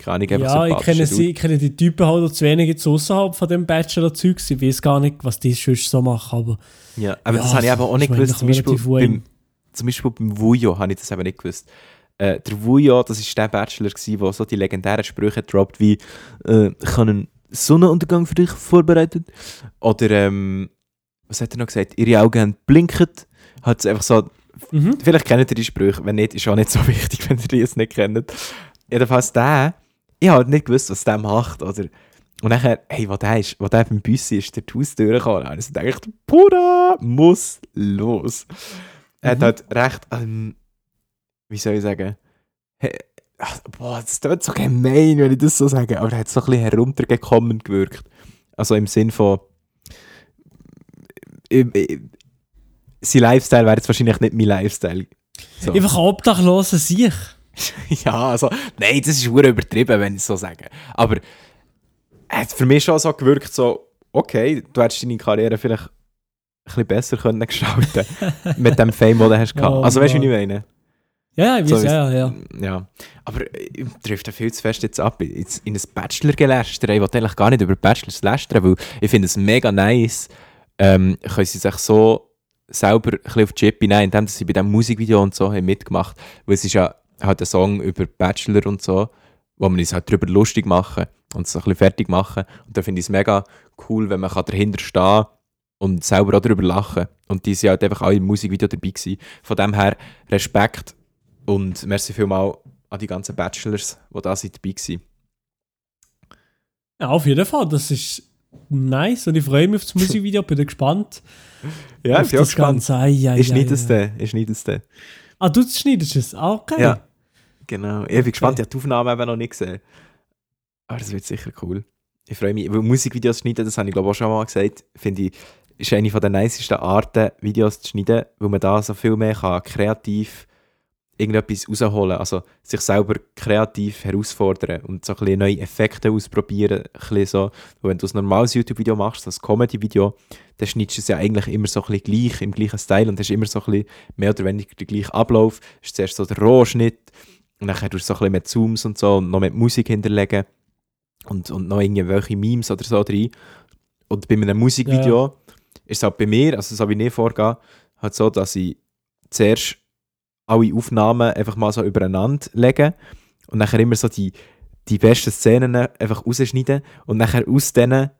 keine Ahnung, Ja, ich sympathischer kenne, sie, ich kenne die Typen halt zu wenig jetzt außerhalb von dem Bachelor-Zeug. Ich weiß gar nicht, was die sonst so machen. Aber Ja, aber Ja, das habe ich eben auch das nicht gewusst. Zum Beispiel, beim, zum Beispiel beim Wujo habe ich das eben nicht gewusst. Äh, der Wujo, das war der Bachelor, der so die legendären Sprüche droppt wie äh, «Ich habe einen Sonnenuntergang für dich vorbereitet». Oder ähm, was hat er noch gesagt? «Ihre Augen haben blinket». Hat es einfach so... Mhm. Vielleicht kennt ihr die Sprüche, wenn nicht, ist auch nicht so wichtig, wenn ihr die jetzt nicht kennt. Jedenfalls der, ich habe halt nicht gewusst, was der macht, oder... Und nachher, hey, wo der, ist, wo der beim Büssi ist, der die Haustür gekommen. Und ich dachte, Pura muss los. Er hat Mhm. halt recht, ähm, wie soll ich sagen, he, ach, boah, das tut so gemein, wenn ich das so sage, aber er hat so ein bisschen heruntergekommen gewirkt. Also im Sinn von, sein Lifestyle wäre jetzt wahrscheinlich nicht mein Lifestyle. So. Einfach obdachlose sich. Ja, also, nein, das ist übertrieben, wenn ich es so sage. Aber er hat für mich schon so gewirkt, so, okay, du hättest deine Karriere vielleicht ein bisschen besser können gestalten mit dem Fame, den du hast gehabt. Oh also, weißt du, wie ich meine? Ja, ich So weiß, ist- ja, ja. Ja. Aber ich trifft viel zu fest jetzt ab. Jetzt in ein Bachelor-Geläster. Ich will eigentlich gar nicht über Bachelors lästern, weil ich finde es mega nice, ähm, können sie sich so selber ein bisschen auf die Chip hinein, indem sie bei diesem Musikvideo und so haben mitgemacht Weil es ist ja halt ein Song über Bachelor und so, wo man uns halt darüber lustig machen und es ein bisschen fertig machen. Und da finde ich es mega cool, wenn man kann dahinter stehen und selber auch darüber lachen. Und die sind halt einfach alle im Musikvideo dabei gewesen. Von dem her Respekt und merci vielmal an die ganzen Bachelors, die da sind dabei waren. Ja, auf jeden Fall. Das ist nice und ich freue mich auf das Musikvideo. Bin gespannt. Ja, ich bin auch gespannt. Ganze. Ist ei, nicht das ei. der, ist nicht das der. Ah, du schneidest es? Ah, okay. Ja. Genau. Ich bin gespannt, Okay. ich habe die Aufnahme eben noch nicht gesehen. Aber das wird sicher cool. Ich freue mich, weil Musikvideos schneiden, das habe ich glaube ich auch schon mal gesagt, finde ich, ist eine von der nicesten Arten, Videos zu schneiden, weil man da so viel mehr kann, kreativ irgendetwas rausholen, also sich selber kreativ herausfordern und so ein bisschen neue Effekte ausprobieren, ein bisschen so, weil wenn du ein normales YouTube-Video machst, das Comedy-Video, dann schneidest du es ja eigentlich immer so ein bisschen gleich, im gleichen Style und hast immer so ein bisschen mehr oder weniger den gleichen Ablauf, ist zuerst so der Rohschnitt und dann tust du so ein bisschen mit Zooms und so und noch mit Musik hinterlegen und, und noch irgendwelche Memes oder so drin. Und bei einem Musikvideo ist es halt bei mir, also so wie ich vorgehe, halt so, dass ich zuerst alle Aufnahmen einfach mal so übereinander lege und nachher immer so die, die besten Szenen einfach rausschneiden und nachher aus denen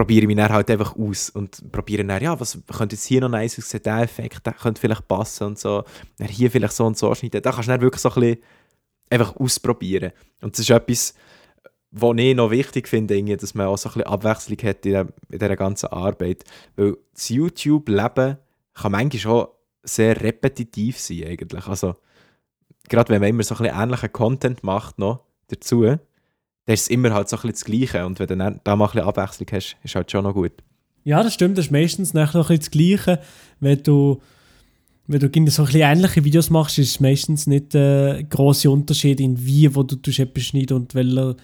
probiere ich mich dann halt einfach aus und probiere dann, ja, was könnte jetzt hier noch nice aussehen, der Effekt, der könnte vielleicht passen und so, dann hier vielleicht so und so schneiden, da kannst du dann wirklich so ein bisschen einfach ausprobieren. Und das ist etwas, was ich noch wichtig finde, dass man auch so ein bisschen Abwechslung hat in dieser ganzen Arbeit, weil das YouTube-Leben kann manchmal schon sehr repetitiv sein eigentlich, also gerade wenn man immer so ein bisschen ähnlichen Content macht noch dazu, dann ist es immer halt so ein bisschen das Gleiche und wenn du dann da mal ein bisschen Abwechslung hast, ist halt schon noch gut. Ja, das stimmt. Das ist meistens nachher noch ein bisschen das Gleiche. Wenn du, wenn du so ein bisschen ähnliche Videos machst, ist es meistens nicht der äh, grosse Unterschied in wie, wo du tust etwas schneiden und welcher,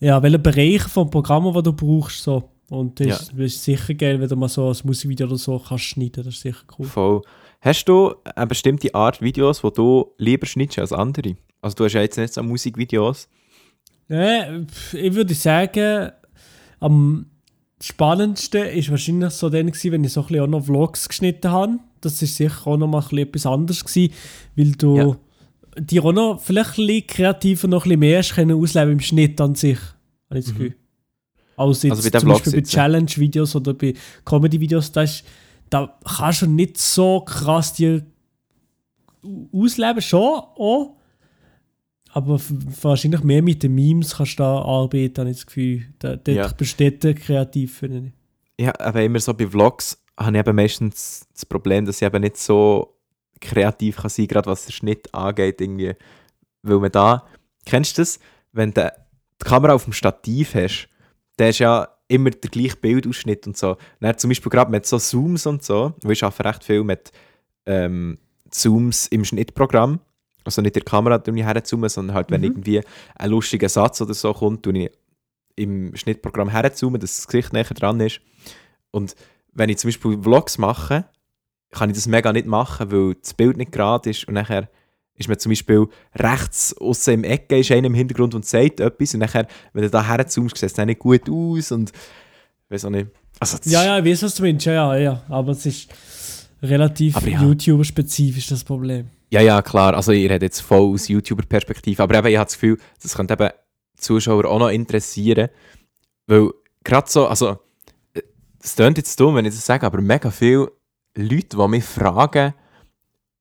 ja, welcher Bereich vom Programm, wo du brauchst. So. Und das, Ja. ist, das ist sicher geil, wenn du mal so ein Musikvideo oder so kannst schneiden. Das ist sicher cool. Voll. Hast du eine bestimmte Art Videos, die du lieber schneidest als andere? Also du hast ja jetzt nicht so Musikvideos. Ja, pf, ich würde sagen, am spannendsten ist wahrscheinlich so dann gewesen, wenn ich so ein bisschen auch noch Vlogs geschnitten habe. Das ist sicher auch noch mal ein bisschen etwas anderes gewesen, weil du Ja. die auch noch vielleicht ein bisschen kreativer noch ein bisschen mehr können ausleben im Schnitt an sich, habe ich das Gefühl. Als jetzt Also bei zum Beispiel bei. Challenge-Videos oder bei Comedy-Videos, da, ist, da kannst du nicht so krass die ausleben, schon auch. Aber wahrscheinlich mehr mit den Memes kannst du da arbeiten, habe ich das Gefühl. Da, dort Ja. besteht der kreativ, finde ich. Ja, aber immer so bei Vlogs habe ich eben meistens das Problem, dass ich eben nicht so kreativ kann sein, gerade was den Schnitt angeht, irgendwie. Weil man da, kennst du das, wenn du die Kamera auf dem Stativ hast, der ist ja immer der gleiche Bildausschnitt und so. Dann zum Beispiel gerade mit so Zooms und so, weil ich arbeite recht viel mit ähm, Zooms im Schnittprogramm, also nicht der Kamera herzoomen, sondern halt, wenn Mhm. irgendwie ein lustiger Satz oder so kommt, tue ich im Schnittprogramm herzoomen, dass das Gesicht näher dran ist. Und wenn ich zum Beispiel Vlogs mache, kann ich das mega nicht machen, weil das Bild nicht gerade ist und nachher ist mir zum Beispiel rechts außen im Ecke ist einer im Hintergrund und sagt etwas und nachher, wenn du da herzoomst, sieht es nicht gut aus und weiß auch nicht. Also Ja, ja, ich weiß, was du meinst. Ja, ja, ja. Aber es ist relativ ja. YouTuber-spezifisch, das Problem. Ja, ja, klar. Also ich rede jetzt voll aus YouTuber-Perspektive. Aber eben, ich habe das Gefühl, das könnte eben Zuschauer auch noch interessieren. Weil gerade so, also äh, es klingt jetzt dumm, wenn ich das sage, aber mega viele Leute, die mich fragen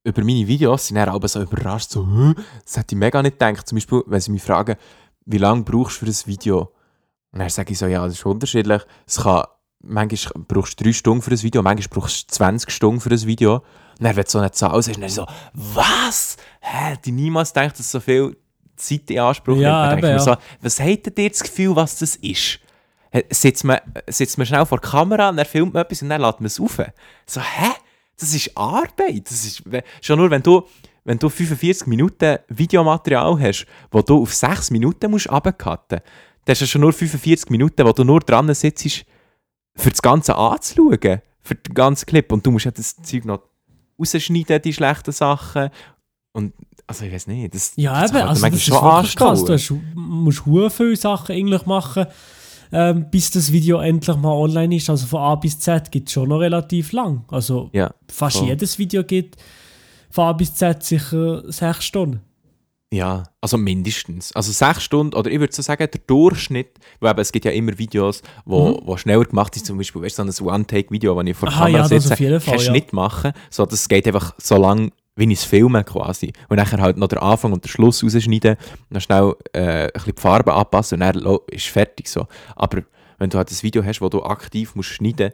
über meine Videos, sind dann aber so überrascht, so, «Hä? das hätte ich mega nicht gedacht. Zum Beispiel, wenn sie mich fragen, wie lange brauchst du für ein Video? Und dann sage ich so, ja, das ist unterschiedlich. Es kann, manchmal brauchst du drei Stunden für ein Video, manchmal brauchst du 20 Stunden für ein Video. Dann, du so eine Zahl sagst, dann so, was? Hä, ich niemals gedacht, dass so viel Zeit in Anspruch Ja, nimmt. Dann eben, ja. so, was hättet ihr das Gefühl, was das ist? Sitzt man, sitzt man schnell vor der Kamera und dann filmt man etwas und dann lädt man es auf. So, hä? Das ist Arbeit. Das ist, schon nur, wenn du, wenn du 45 Minuten Videomaterial hast, wo du auf 6 Minuten musst runtercutten musst, dann hast du schon nur 45 Minuten, wo du nur dran sitzt, für das Ganze anzuschauen. Für den ganzen Clip. Und du musst ja das Zeug noch rausschneiden, die schlechten Sachen. Und, also ich weiß nicht, das, Ja, das eben, also das ist krass. anstauen. Du hast, musst hure viele Sachen eigentlich machen, ähm, bis das Video endlich mal online ist. Also von A bis Z geht es schon noch relativ lang. Also Ja, fast voll. jedes Video geht von A bis Z sicher sechs Stunden. Ja, also mindestens. Also sechs Stunden, oder ich würde so sagen, der Durchschnitt, weil eben, es gibt ja immer Videos, wo, wo schneller gemacht sind, zum Beispiel, weißt du, so ein One-Take-Video, wenn ich vor der Mhm. Kamera ja, sitze, Fall, keinen ja. Schnitt machen, so, das geht einfach so lang, wie ich es filme quasi. Und nachher halt noch den Anfang und den Schluss rausschneiden, dann schnell äh, ein bisschen die Farbe anpassen und dann ist fertig so. Aber wenn du halt ein Video hast, wo du aktiv musst schneiden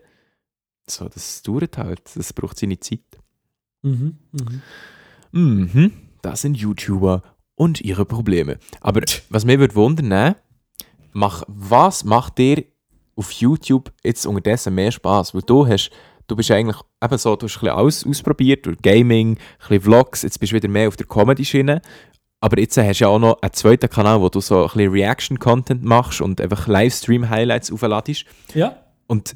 so, das dauert halt, das braucht seine Zeit. Mhm, mhm. Mhm, das sind YouTuber und ihre Probleme. Aber was mich würde wundern, ne, mach, was macht dir auf YouTube jetzt unterdessen mehr Spaß? Weil du hast, du bist eigentlich eben so, du hast ein bisschen alles ausprobiert, durch Gaming, ein bisschen Vlogs, jetzt bist du wieder mehr auf der Comedy-Schiene. Aber jetzt hast du ja auch noch einen zweiten Kanal, wo du so ein bisschen Reaction-Content machst und einfach Livestream-Highlights aufladest. Ja. Und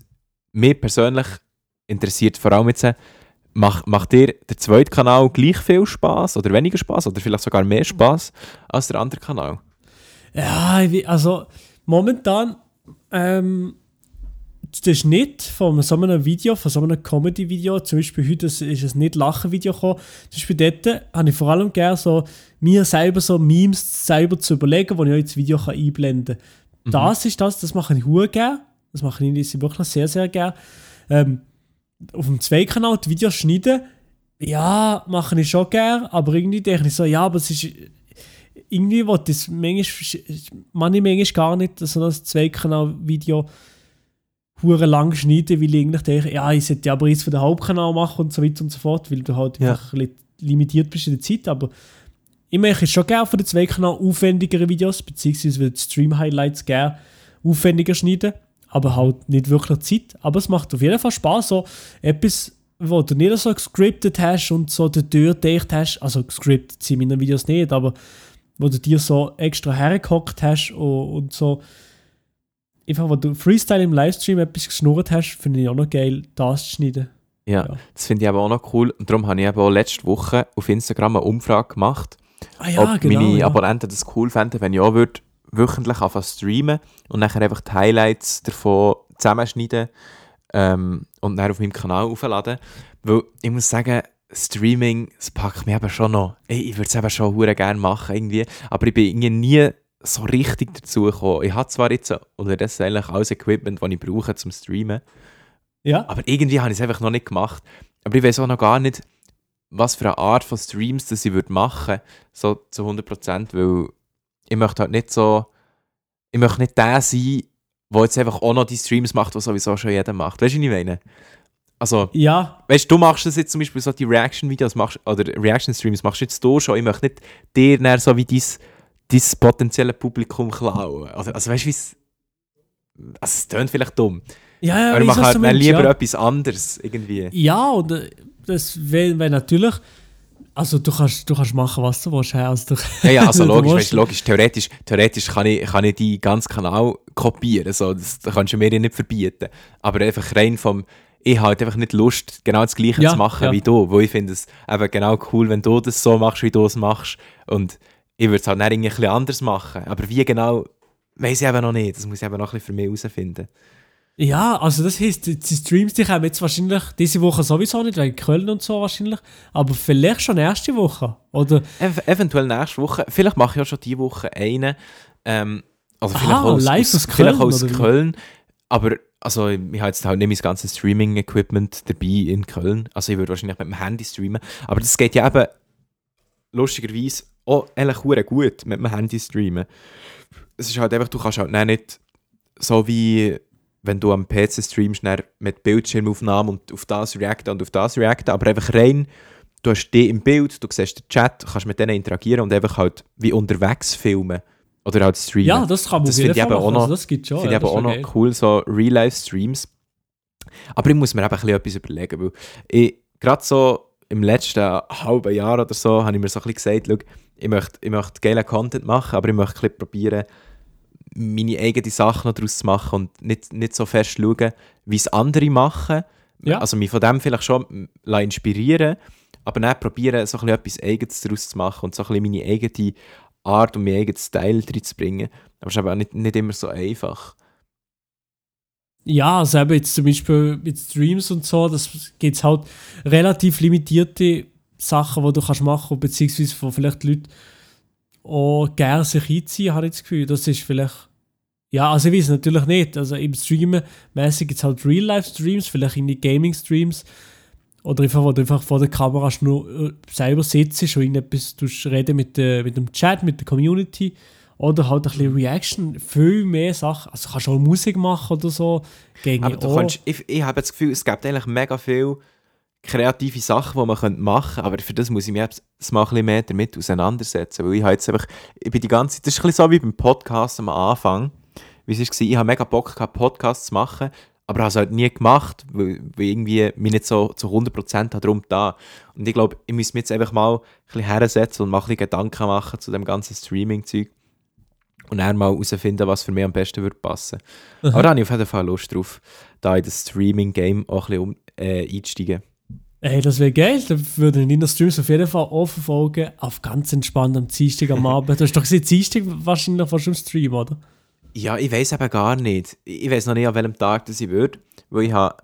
mir persönlich interessiert vor allem jetzt, macht, macht dir der zweite Kanal gleich viel Spaß oder weniger Spaß oder vielleicht sogar mehr Spaß als der andere Kanal? Ja, also momentan ähm, der Schnitt von so einem Video, von so einem Comedy-Video, zum Beispiel heute ist ein Nicht-Lachen-Video gekommen, zum Beispiel dort habe ich vor allem gerne so, mir selber so Memes selber zu überlegen, die ich auch ins Video kann einblenden kann. Das ist das, das mache ich sehr gerne, das mache ich wirklich sehr, sehr gerne. Ähm, auf dem Zweikanal die Videos schneiden, ja, mache ich schon gerne, aber irgendwie denke ich so, ja, aber es ist irgendwie will das manchmal, manchmal gar nicht so ein Zweikanal-Video hure lang schneiden, weil ich eigentlich denke, ja, ich sollte aber eins für den Hauptkanal machen und so weiter und so fort, weil du halt Ja. einfach limitiert bist in der Zeit, aber ich mache schon gerne für den Zweikanal aufwendigere Videos, beziehungsweise die Stream-Highlights gerne aufwendiger schneiden, aber halt nicht wirklich Zeit, aber es macht auf jeden Fall Spaß, so etwas, wo du nicht so gescriptet hast und so die Tür dicht hast, also gescriptet sind meine Videos nicht, aber wo du dir so extra hergehockt hast und, und so einfach, wo du Freestyle im Livestream etwas geschnurrt hast, finde ich auch noch geil, das zu schneiden. Ja, Ja. das finde ich aber auch noch cool. Und darum habe ich eben auch letzte Woche auf Instagram eine Umfrage gemacht, Ah ja, ob meine ja. Abonnenten das cool fänden, wenn ich auch würde, wöchentlich anfangen streamen und nachher einfach die Highlights davon zusammenschneiden ähm, und dann auf meinem Kanal aufladen. Weil ich muss sagen, Streaming, das packt mich eben schon noch. Ey, Ich würde es eben schon hure gerne machen irgendwie, aber ich bin irgendwie nie so richtig dazu gekommen. Ich habe zwar jetzt unterdessen eigentlich alles Equipment, das ich brauche zum Streamen, Ja, aber irgendwie habe ich es einfach noch nicht gemacht. Aber ich weiß auch noch gar nicht, was für eine Art von Streams das ich würde machen so zu 100%, weil ich möchte halt nicht so, ich möchte nicht der sein, der jetzt einfach auch noch die Streams macht, was sowieso schon jeder macht. Weißt du, was ich meine? Also, Ja, weißt du, du machst das jetzt zum Beispiel so die Reaction-Videos machst, oder Reaction-Streams machst du jetzt du schon. Ich möchte nicht dir dann so wie dein, dein potenzielle Publikum klauen. Also, also weißt du, wie es. Also, es klingt vielleicht dumm. ja, ja, aber ich mache halt dann lieber ja. etwas anderes irgendwie. Ja, und äh, das wäre wär natürlich. Also, du kannst, du kannst machen, was du willst. Also, du, Ja, ja, also logisch, weißt, logisch theoretisch, theoretisch kann ich, kann ich die ganzen Kanal kopieren, so, das, das kannst du mir ja nicht verbieten. Aber einfach rein vom, ich habe halt einfach nicht Lust, genau das Gleiche Ja, zu machen ja. wie du, weil ich finde es eben genau cool, wenn du das so machst, wie du es machst und ich würde es halt dann irgendwie ein bisschen anders machen, aber wie genau, weiß ich eben noch nicht, das muss ich eben noch ein bisschen für mich herausfinden. Ja, also das heisst, die Streams, die kommen jetzt wahrscheinlich diese Woche sowieso nicht, wegen Köln und so wahrscheinlich, aber vielleicht schon nächste Woche, oder? Ev eventuell nächste Woche, vielleicht mache ich auch schon diese Woche einen, ähm, also vielleicht Aha, auch aus, live aus, vielleicht Köln, auch aus? Köln, aber also ich habe jetzt halt nicht mein ganzes Streaming-Equipment dabei in Köln, also ich würde wahrscheinlich mit dem Handy streamen, aber das geht ja eben lustigerweise auch eigentlich gut mit dem Handy streamen. Es ist halt einfach, du kannst halt nicht so wie wenn du am PC streamst, dann mit Bildschirmaufnahme und auf das reacten und auf das reacten, aber einfach rein du hast die im Bild, du siehst den Chat, kannst mit denen interagieren und einfach halt wie unterwegs filmen oder halt streamen. Ja, das kann man Das jeden finde ich Fall eben auch machen. Also noch- das gibt schon. finde ja, ich aber das auch wär noch geil. cool, so Real-Life-Streams. Aber ich muss mir eben ein bisschen etwas überlegen, weil ich, gerade so im letzten halben Jahr oder so, habe ich mir so ein bisschen gesagt, schau, ich möchte, ich möchte geilen Content machen, aber ich möchte ein bisschen probieren, meine eigenen Sachen noch daraus zu machen und nicht, nicht so fest schauen, wie es andere machen. Ja. Also mich von dem vielleicht schon inspirieren, aber dann probieren, so ein etwas Eigenes daraus zu machen und so ein meine eigene Art und meinen eigenen Style reinzubringen. Aber es ist aber auch nicht, nicht immer so einfach. Ja, also eben jetzt zum Beispiel mit Streams und so, das gibt es halt relativ limitierte Sachen, die du kannst machen, beziehungsweise wo vielleicht die Auch gerne sich einziehen, habe ich das Gefühl. Das ist vielleicht, ja, also ich weiß natürlich nicht, also im Streamen mäßig gibt es halt Real-Life-Streams, vielleicht in die Gaming-Streams. Oder einfach, wo du einfach vor der Kamera nur äh, selber sitzt und irgendetwas tust reden mit, der, mit dem Chat, mit der Community. Oder halt ein bisschen Reaction, viel mehr Sachen, also kannst auch Musik machen oder so, gegen Aber du kannst, ich, ich habe das Gefühl, es gibt eigentlich mega viele kreative Sachen, die man machen könnte, aber für das muss ich mich jetzt mal ein bisschen mehr damit auseinandersetzen, weil ich habe jetzt einfach, ich bin die ganze Zeit, das ist ein bisschen so wie beim Podcast am Anfang, wie es war, ich habe mega Bock gehabt, Podcasts zu machen, aber habe es halt nie gemacht, weil, weil irgendwie mich nicht so zu 100% darum da. Und ich glaube, ich muss mich jetzt einfach mal ein bisschen hersetzen und mal ein bisschen Gedanken machen zu dem ganzen Streaming-Zeug und dann mal herausfinden, was für mich am besten würde passen. Aber da habe ich auf jeden Fall Lust drauf, da in das Streaming-Game auch ein bisschen um, äh, einzusteigen. Ey, das wäre geil. Da würde ich in den Streams auf jeden Fall auch verfolgen. Auf ganz entspannt am Dienstag am Abend. Du hast doch gesehen, Dienstag wahrscheinlich fast im Stream, oder? Ja, ich weiß eben gar nicht. Ich weiß noch nicht, an welchem Tag das ich würde, weil ich habe...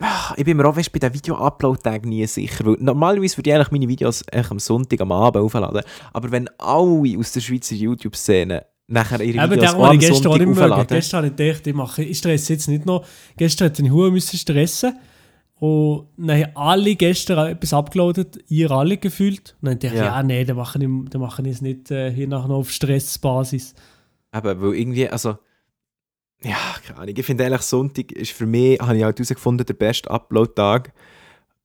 Ah, Ich bin mir auch weißt, bei den Video-Upload-Tagen nie sicher, weil normalerweise würde ich eigentlich meine Videos eigentlich am Sonntag am Abend aufladen, aber wenn alle aus der Schweizer YouTube-Szene nachher ihre Eben, Videos am ich gestern Sonntag aufladen... Gestern habe ich gedacht, ich, mache, ich stresse jetzt nicht noch. Gestern hätte ich Hure müssen stressen und dann haben alle gestern etwas abgeloadet, ihr alle gefühlt. Und dann dachte ich, Ja. ja, nee, dann mache ich, dann mache ich es nicht äh, hier nachher noch auf Stressbasis. Eben, weil irgendwie, also... Ja, keine Ahnung. Ich finde eigentlich Sonntag ist für mich, habe ich halt herausgefunden, der beste Upload-Tag.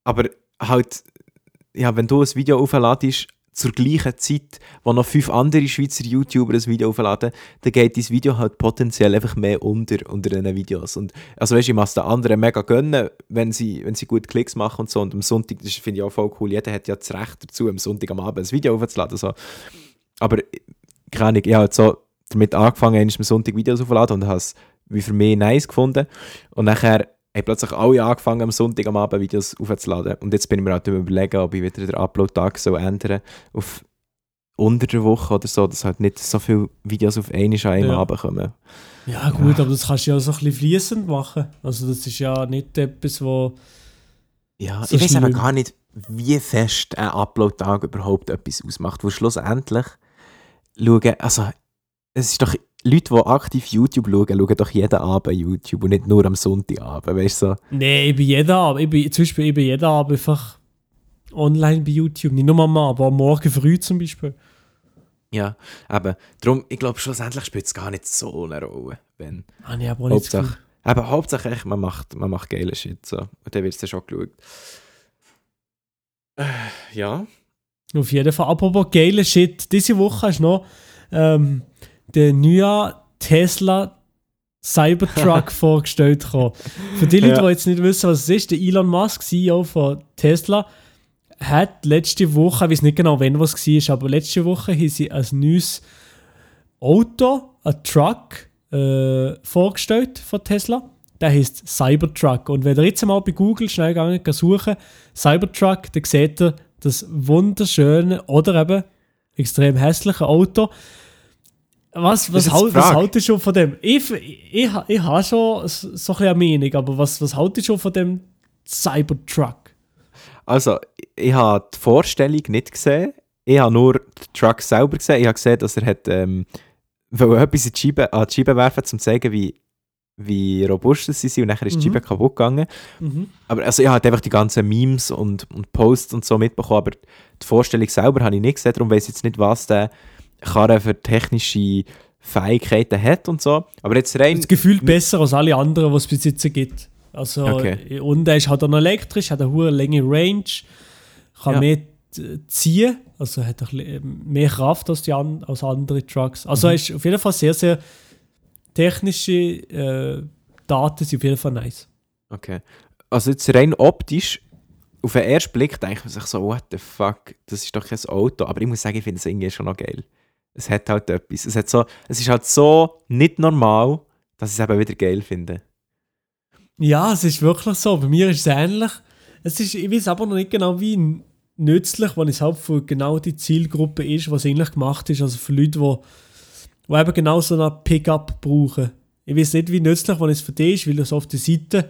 Aber halt, ja, wenn du ein Video aufladest, zur gleichen Zeit, wo noch fünf andere Schweizer YouTuber ein Video aufladen, dann geht dein Video halt potenziell einfach mehr unter, unter diesen Videos. Und, also weißt du, ich es den anderen mega gönnen, wenn sie, wenn sie gut Klicks machen und so. Und am Sonntag, das finde ich auch voll cool, jeder hat ja das Recht dazu, am Sonntag am Abend ein Video aufzuladen. So. Aber, keine Ahnung, ich habe halt so damit angefangen, am Sonntag Videos aufzuladen und habe es wie für mich nice gefunden. Und nachher haben plötzlich alle angefangen, am Sonntag am Abend Videos aufzuladen. Und jetzt bin ich mir halt überlegen, ob ich wieder den Upload-Tag so ändern auf unter der Woche oder so, dass halt nicht so viele Videos auf einmal an einem Ja. Abend kommen. Ja, gut, aber das kannst du ja so ein bisschen fließend machen. Also, das ist ja nicht etwas, wo. Ja, So ich weiß aber gar nicht, wie fest ein Upload-Tag überhaupt etwas ausmacht. Weil schlussendlich schauen, also es ist doch, Leute, die aktiv YouTube schauen, schauen doch jeden Abend YouTube und nicht nur am Sonntagabend, weißt du so. Nee, ich bin jeden Abend, ich bin, zum Beispiel, ich bin jeden Abend einfach online bei YouTube. Nicht nur am Abend, aber morgen früh zum Beispiel. Ja, eben. Darum, ich glaube, schlussendlich spielt es gar nicht so eine Rolle. Wenn. Habe ich aber Hauptsache, eben, Hauptsache echt, man macht, man macht geile Shit. So. Und dann wird es dann schon geschaut. Äh, ja. Auf jeden Fall. Apropos geile Shit. Diese Woche ist noch ähm, der neue Tesla Cybertruck vorgestellt gekommen. Für die Leute, Ja. die jetzt nicht wissen, was es ist, der Elon Musk, CEO von Tesla, hat letzte Woche, ich weiß nicht genau, wann was war, aber letzte Woche haben sie ein neues Auto, ein Truck, äh, vorgestellt von Tesla. Der heißt Cybertruck. Und wenn ihr jetzt mal bei Google schnell gegangen suchen, Cybertruck, dann seht ihr das wunderschöne oder eben extrem hässliche Auto. Was, was, halt, die was haltet ihr schon von dem? Ich, ich, ich, ich habe schon so ein eine Meinung, aber was, was haltet ihr schon von dem Cybertruck? Also, ich habe die Vorstellung nicht gesehen. Ich habe nur den Truck selber gesehen. Ich habe gesehen, dass er hat, ähm, wollte etwas die Scheibe, an die Scheibe werfen, um zu zeigen, wie, wie robust sie sind. Und nachher ist die Mhm. Scheibe kaputt gegangen. Mhm. Aber also, ich habe einfach die ganzen Memes und, und Posts und so mitbekommen, aber die Vorstellung selber habe ich nicht gesehen. Darum weiß ich jetzt nicht, was der Karren für technische Fähigkeiten hat und so. Aber jetzt rein... Das gefühlt besser als alle anderen, die es bis jetzt gibt. Also, Okay. Und er ist halt auch noch elektrisch, hat eine hohe Länge Range, kann Ja. mehr ziehen, also hat mehr Kraft als, die an, als andere Trucks. Also Mhm. er ist auf jeden Fall sehr, sehr technische äh, Daten sind auf jeden Fall nice. Okay. Also jetzt rein optisch, auf den ersten Blick denkt man sich so, what the fuck, das ist doch kein Auto. Aber ich muss sagen, ich finde es irgendwie schon noch geil. Es hat halt etwas. Es, hat so, es ist halt so nicht normal, dass ich es eben wieder geil finde. Ja, es ist wirklich so. Bei mir ist es ähnlich. Es ist, ich weiß aber noch nicht genau, wie nützlich, wenn es halt für genau die Zielgruppe ist, was eigentlich gemacht ist. Also für Leute, die, die eben genau so ein Pickup brauchen. Ich weiß nicht, wie nützlich, wenn es für die ist, weil das auf der Seite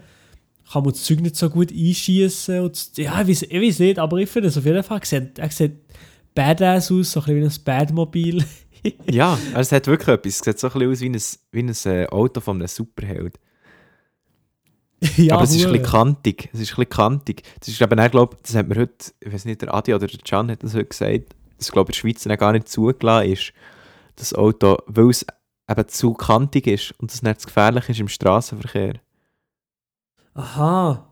kann man das Zeug nicht so gut einschießen. Ja, ich weiß, ich weiß nicht, aber ich finde es auf jeden Fall, er sieht, er sieht badass aus, so ein bisschen wie ein Badmobil. ja, also es hat wirklich etwas. Es sieht so ein bisschen aus wie ein, wie ein äh, Auto von einem Superheld. ja, Aber es ist ein bisschen kantig. Es ist ein bisschen kantig. Das ist eben, ich glaube, das hat mir heute, ich weiß nicht, der Adi oder der Can hat das heute gesagt, dass, glaube ich, in der Schweiz gar nicht zugelassen ist, das Auto, weil es eben zu kantig ist und das nicht zu gefährlich ist im Straßenverkehr. Aha.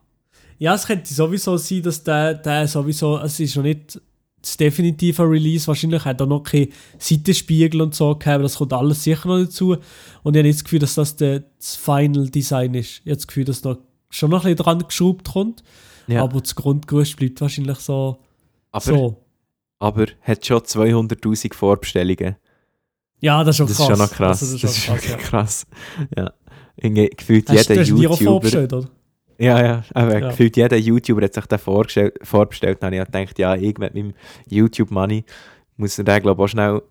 Ja, es könnte sowieso sein, dass der, der sowieso, es ist noch nicht das definitive Release, wahrscheinlich hat er noch keine Seitenspiegel und so gehabt, das kommt alles sicher noch dazu. Und ich habe nicht das Gefühl, dass das das Final Design ist. Ich habe das Gefühl, dass noch schon noch ein bisschen dran geschraubt kommt, Ja. aber das Grundgerüst bleibt wahrscheinlich so. Aber, so. aber hat schon 200'000 Vorbestellungen. Ja, das ist schon Das krass. ist schon noch krass. Also, das ist schon wirklich ja. krass. Ja. Irgendwie Gefühlt Hast, du jeder hast YouTuber... vorgestellt, oder? Ja, ja, aber Ja. gefühlt jeder YouTuber hat sich den vorgestellt, vorbestellt. Dann habe ich gedacht, ja, ich mit meinem YouTube-Money muss er den, glaube ich, auch schnell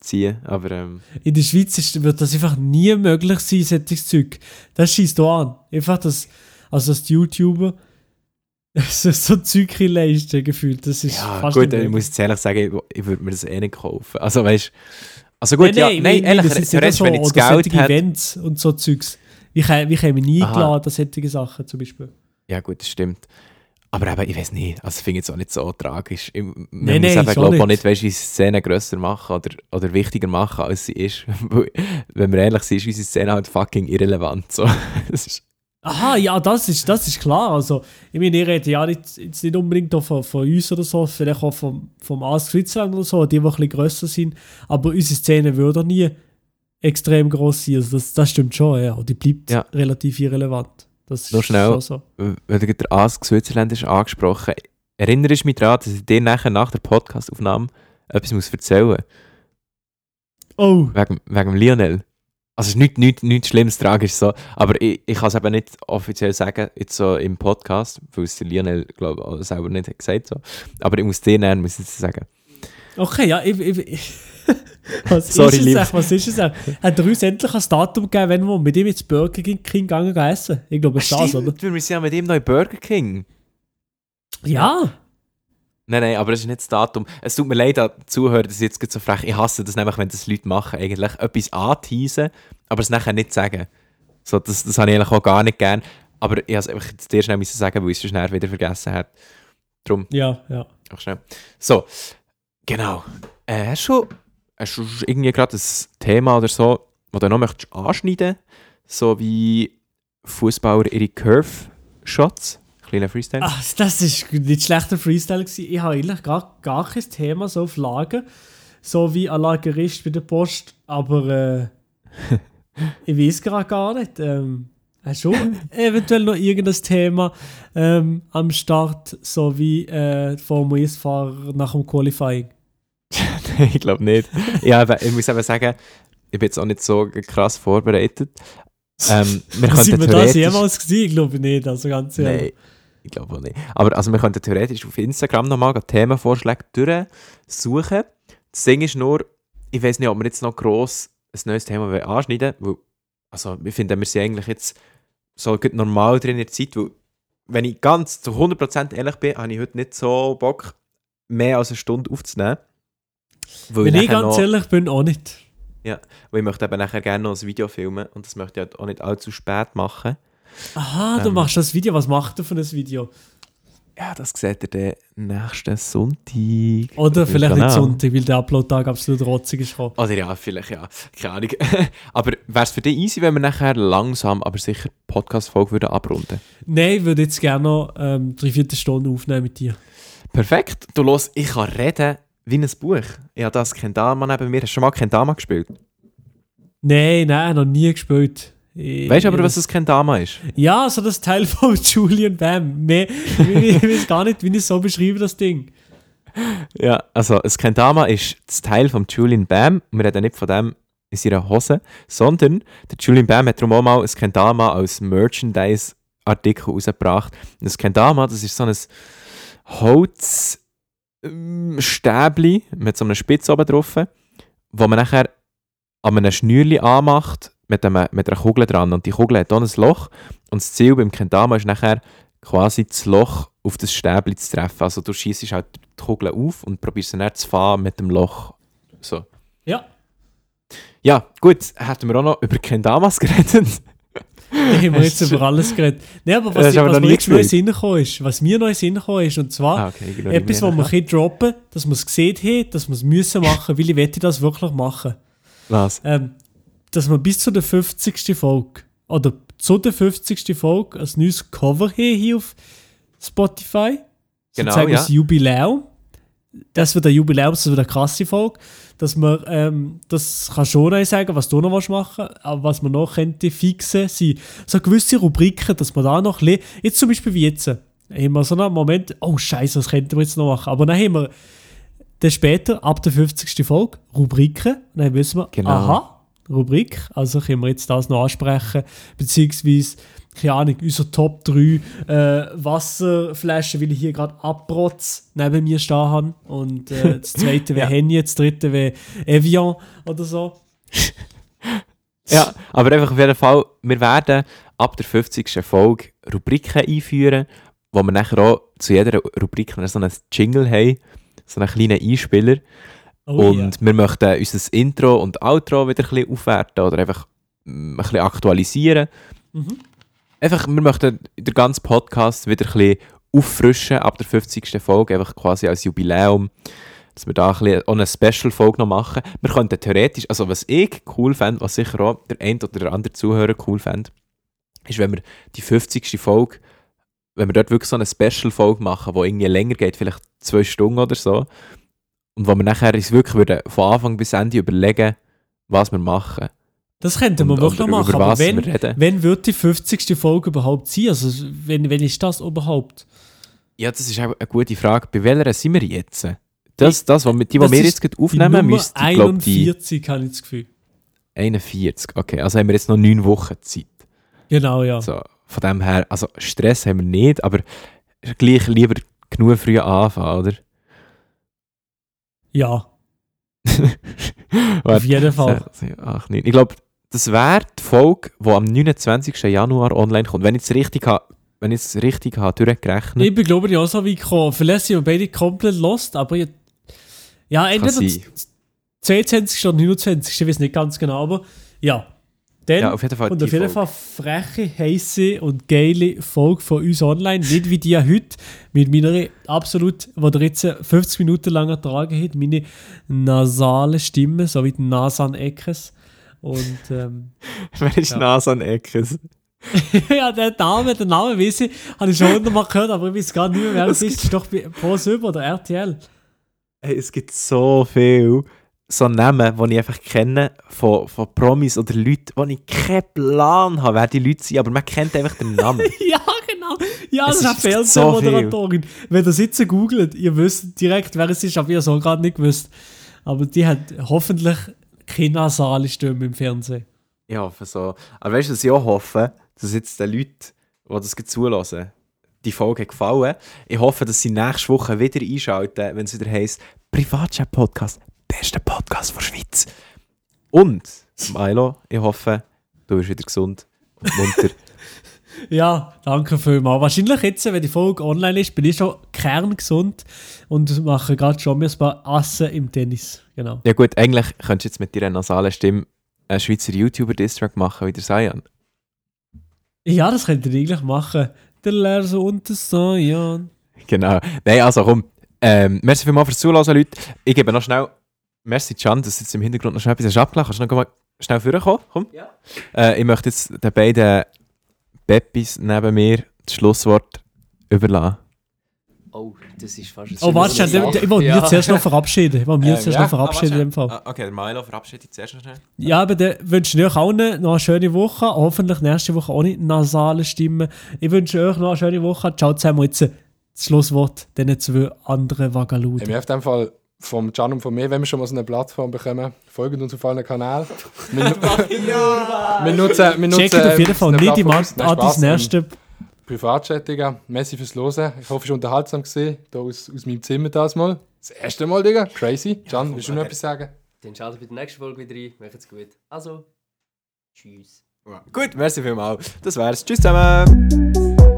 ziehen. Aber ähm, In der Schweiz ist, wird das einfach nie möglich sein, solches Zeug. Das schießt da an. Einfach das, also als YouTuber so, so Zeug leisten gefühlt. Das ist ja, fast gut, ich muss jetzt ehrlich sagen, ich, ich würde mir das eh nicht kaufen. Also, weißt also gut, nein, ja, nein, nein, ehrlich, das ist nicht so, wenn ich das Geld hätte... Events und so Zeugs. Wie käme ich nie Aha. eingeladen, dass solche Sachen zum Beispiel. Ja, gut, das stimmt. Aber eben, ich weiß nicht, also ich finde es auch nicht so tragisch. Ich, man Nein, muss nein, eben, glaube auch nicht. weißt, unsere Szene grösser machen oder, oder wichtiger machen, als sie ist. Wenn wir ehrlich sind, ist unsere Szene halt fucking irrelevant. So. Aha, ja, das ist, das ist klar. Also, ich meine, ich rede ja nicht, jetzt nicht unbedingt von, von uns oder so, vielleicht auch vom, vom Ask Switzerland oder so, die, die ein bisschen grösser sind. Aber unsere Szene würde nie extrem groß sein. Also das, das stimmt schon, ja. Und die bleibt Ja. relativ irrelevant. Das ist Nur schnell. schon so. weil du der Ask Switzerland ist angesprochen Erinnere ich mich daran, dass ich dir nachher nach der Podcastaufnahme etwas muss erzählen muss. Oh, Wegen, wegen Lionel. Also es ist nichts nicht, nicht Schlimmes, tragisch so. Aber ich, ich kann es eben nicht offiziell sagen, jetzt so im Podcast, weil es Lionel, glaube ich, selber nicht hat gesagt so. Aber ich muss dir näher muss ich sagen. okay, ja, ich, ich, ich Was Sorry, ist es lieb. Was ist es eigentlich? Hat er uns endlich ein Datum gegeben, wenn wir mit ihm ins Burger King gegangen essen? Ich glaube, es ist das, oder? Wir sind ja mit ihm noch in Burger King. Ja. Nein, nein, aber das ist nicht das Datum. Es tut mir leid, an die Zuhörer, dass ich jetzt so frech. Ich hasse das nämlich, wenn das Leute machen, eigentlich etwas anteasen, aber es nachher nicht sagen. So, das, das habe ich eigentlich auch gar nicht gern. Aber ich habe es dir schnell müssen sagen, weil ich es schnell wieder vergessen habe. Drum, Ja, ja. auch schnell. So, genau. Äh, hast, du, hast du irgendwie gerade ein Thema oder so, das du noch möchtest anschneiden So wie Fußballer ihre Curve-Shots? Kleiner Freestyle. Ach, das ist nicht schlechter Freestyle gewesen. Ich habe eigentlich gar, gar kein Thema so auf Lager. So wie ein Lagerist bei der Post, aber äh, ich weiß gerade gar nicht. Ähm, hast du eventuell noch irgendein Thema ähm, am Start, so wie äh, Formel 1-Fahrer nach dem Qualifying? ich glaube nicht. ja, ich muss eben sagen, ich bin jetzt auch nicht so krass vorbereitet. Ähm, wir Sind wir das jemals gesehen? Ich glaube nicht, also ganz ehrlich. Nein, ich glaube auch nicht. Aber also wir könnten theoretisch auf Instagram nochmal Themenvorschläge durchsuchen. Das Ding ist nur, ich weiß nicht, ob wir jetzt noch gross ein neues Thema anschneiden wollen, also wir finden, wir sind eigentlich jetzt so normal drin in der Zeit, weil, wenn ich ganz zu 100% ehrlich bin, habe ich heute nicht so Bock, mehr als eine Stunde aufzunehmen. Weil Wenn ich ganz noch- ehrlich bin, auch nicht. weil ich möchte eben nachher gerne noch ein Video filmen und das möchte ich halt auch nicht allzu spät machen. Aha, du Ähm. machst das Video. Was macht du für ein Video? Ja, das seht ihr dann nächsten Sonntag. Oder vielleicht nicht. Sonntag, weil der Upload-Tag absolut rotzig ist. gekommen. Oder ja, vielleicht ja. Keine Ahnung. aber wäre es für dich easy, wenn wir nachher langsam, aber sicher Podcast-Folge würden abrunden? Nein, ich würde jetzt gerne noch ähm, drei, vier Stunden aufnehmen mit dir. Perfekt. Du los, ich kann reden wie ein Buch. Habe das Kendama neben mir. Hast du schon mal Kendama gespielt? Nein, nein, noch nie gespielt. Ich- Weißt du aber, was das Kendama ist? Ja, so das Teil von Julian Bam. Mehr, ich weiß gar nicht, wie ich es so beschreibe, das Ding. Ja, also das Kendama ist das Teil von Julian Bam. Wir reden nicht von dem in seiner Hose, sondern der Julian Bam hat darum auch mal ein Kendama als Merchandise-Artikel rausgebracht. Und das Kendama, das ist so ein Holzstäbli mit so einer Spitze oben drauf, wo man nachher an einem Schnürli anmacht mit, einem, mit einer Kugel dran. Und die Kugel hat auch ein Loch. Und das Ziel beim Kendama ist nachher quasi das Loch auf das Stäbli zu treffen. Also du schießt halt die Kugel auf und probierst dann zu fahren mit dem Loch. So. Ja, Ja, gut, hätten wir auch noch über Kendamas geredet. da haben wir jetzt über alles geredet. Nein, aber was, aber was mir jetzt neu. Sinn gekommen ist, was mir neu Sinn gekommen ist, und zwar Ah, okay, etwas, was wir ein droppen, dass wir es gesehen haben, dass wir es müssen machen, weil ich wette das wirklich machen. Was? ähm, dass wir bis zu der 50. Folge oder zu der 50. Folge ein neues Cover haben hier auf Spotify. Genau, Sozusagen ja. das Jubiläum. Das wird ein Jubiläum, das wird eine krasse Folge. Dass man, ähm, das kann schon noch sagen, was du noch was machen aber was man noch könnte fixen, sind so gewisse Rubriken, dass man da noch jetzt zum Beispiel wie jetzt, haben wir so einen Moment, oh Scheiße, was könnten wir jetzt noch machen? Aber dann haben wir dann später, ab der 50. Folge, Rubriken. Dann wissen wir, Genau. aha, Rubrik, also können wir jetzt das noch ansprechen, beziehungsweise, keine Ahnung, unser Top 3 äh, Wasserflaschen, weil ich hier gerade Abrotz neben mir stehen habe. Und äh, das zweite wäre Ja. Henny, das dritte wäre Evian oder so. Ja, aber einfach auf jeden Fall, wir werden ab der 50. Folge Rubriken einführen, wo wir nachher auch zu jeder Rubrik so einen Jingle haben, so einen kleinen Einspieler. Oh, und wir möchten unser Intro und Outro wieder ein bisschen aufwerten oder einfach mm, ein bisschen aktualisieren. Mhm. Einfach, wir möchten den ganzen Podcast wieder ein bisschen auffrischen ab der 50. Folge, einfach quasi als Jubiläum, dass wir da ein bisschen auch eine Special-Folge noch machen. Wir könnten theoretisch, also was ich cool fände, was sicher auch der ein oder der andere Zuhörer cool fände, ist, wenn wir die 50. Folge, wenn wir dort wirklich so eine Special-Folge machen, die irgendwie länger geht, vielleicht zwei Stunden oder so, und wo wir nachher uns wirklich würden, von Anfang bis Ende überlegen, was wir machen. Das könnten wir Und- wirklich und noch machen. Aber wenn, wenn wird die 50. Folge überhaupt sein? Also, wenn, wenn ist das überhaupt? Ja, das ist auch eine gute Frage. Bei welcher sind wir jetzt? Das, das was die, die Das wir jetzt gerade aufnehmen, müsste, glaube ich, die 41, habe ich das Gefühl. 41. Okay, also haben wir jetzt noch neun Wochen Zeit. Genau, ja. So, von dem her, also Stress haben wir nicht, aber gleich lieber genug früh anfangen, oder? Ja, auf jeden Fall. acht, neun. Ich glaube, das wäre die Folge, die am 29. Januar online kommt. Wenn ich es richtig habe, wenn ich es richtig habe, durchgerechnet. Ich bin, glaube ich, auch so weit gekommen. Vielleicht sind wir beide komplett lost, aber ich, ja, entweder sein. z- 22. oder 29. Ich weiß nicht ganz genau, aber ja. Dann Ja, auf jeden Fall Und auf jeden Folge. Fall freche, heisse und geile Folge von uns online. Nicht wie die heute mit meiner absolut, die ihr jetzt 50 Minuten lang ertragen habt, meine nasale Stimme, so wie die Nasan Eckes. Und ähm, Wer ist Ja. Nasan Eckes? ja, der Name, der Name weiß ich, habe ich schon hundertmal gehört, aber ich weiß gar nicht mehr, wer es ist. Das ist doch bei ProSieben oder RTL. Hey, es gibt so viel so Namen, die ich einfach kenne von, von Promis oder Leuten, wo ich keinen Plan habe, wer die Leute sind, aber man kennt einfach den Namen. Ja, genau. Ja, Es das ist eine so Fernsehmoderatorin. Wenn ihr sitzen googelt, ihr wisst direkt, wer es ist, aber ihr so gerade nicht gewusst. Aber die hat hoffentlich keine nasale Stimme im Fernsehen. Ich hoffe so. Aber weißt du, was ich auch hoffe, dass jetzt den Leuten, die das zulassen, die Folge gefallen. Ich hoffe, dass sie nächste Woche wieder einschalten, wenn es wieder heisst, Privatchat-Podcast, bester Podcast der Schweiz. Und, Milo, ich hoffe, du bist wieder gesund und munter. Ja, danke vielmals. Wahrscheinlich jetzt, wenn die Folge online ist, bin ich schon kerngesund und mache gerade schon mir ein paar Assen im Tennis. Genau. ja gut, eigentlich könntest du jetzt mit deiner nasalen Stimme einen Schweizer YouTuber-Distrack machen, wie der Sayan. Ja, das könnt ihr eigentlich machen. Der Lehrer und der Sayan. Genau. Nein, also komm. Ähm, merci vielmals fürs Zuhören, Leute. Ich gebe noch schnell... Merci, Can, dass du jetzt im Hintergrund noch schnell etwas hast abgelacht Kannst du noch mal schnell vorkommen? Komm. Ja. Äh, ich möchte jetzt den beiden Peppis neben mir das Schlusswort überlassen. Oh, das ist fast ein Oh, warte, schnell, Sache. ich wollte mich Ja. zuerst noch verabschieden. Ich wollte mich Ähm, zuerst ja. noch verabschieden in dem Fall. Ah, okay, der Milo verabschiedet zuerst noch schnell. Ja, aber dann wünsche ich euch allen noch eine schöne Woche. Hoffentlich nächste Woche ohne nasale Stimme. Ich wünsche euch noch eine schöne Woche. Ciao zusammen. Jetzt das Schlusswort diesen zwei anderen Vagaluden. Wir auf dem Fall vom Can und von mir, wenn wir schon mal so eine Plattform bekommen, folgt uns auf allen Kanälen. Wir, wir nutzen, wir nutzen Checkt auf jeden Fall nicht. Nein, an das ähm, nächste. Privatchat, Digga. Merci fürs Hören. Ich hoffe, es war unterhaltsam gesehen. Hier aus, aus meinem Zimmer das mal. Das erste Mal, Digga. Crazy. Can, willst du noch etwas sagen? Dann schaltet bei der nächsten Folge wieder rein. Macht's gut. Also, tschüss. Gut, merci vielmals. Das wär's. Tschüss zusammen.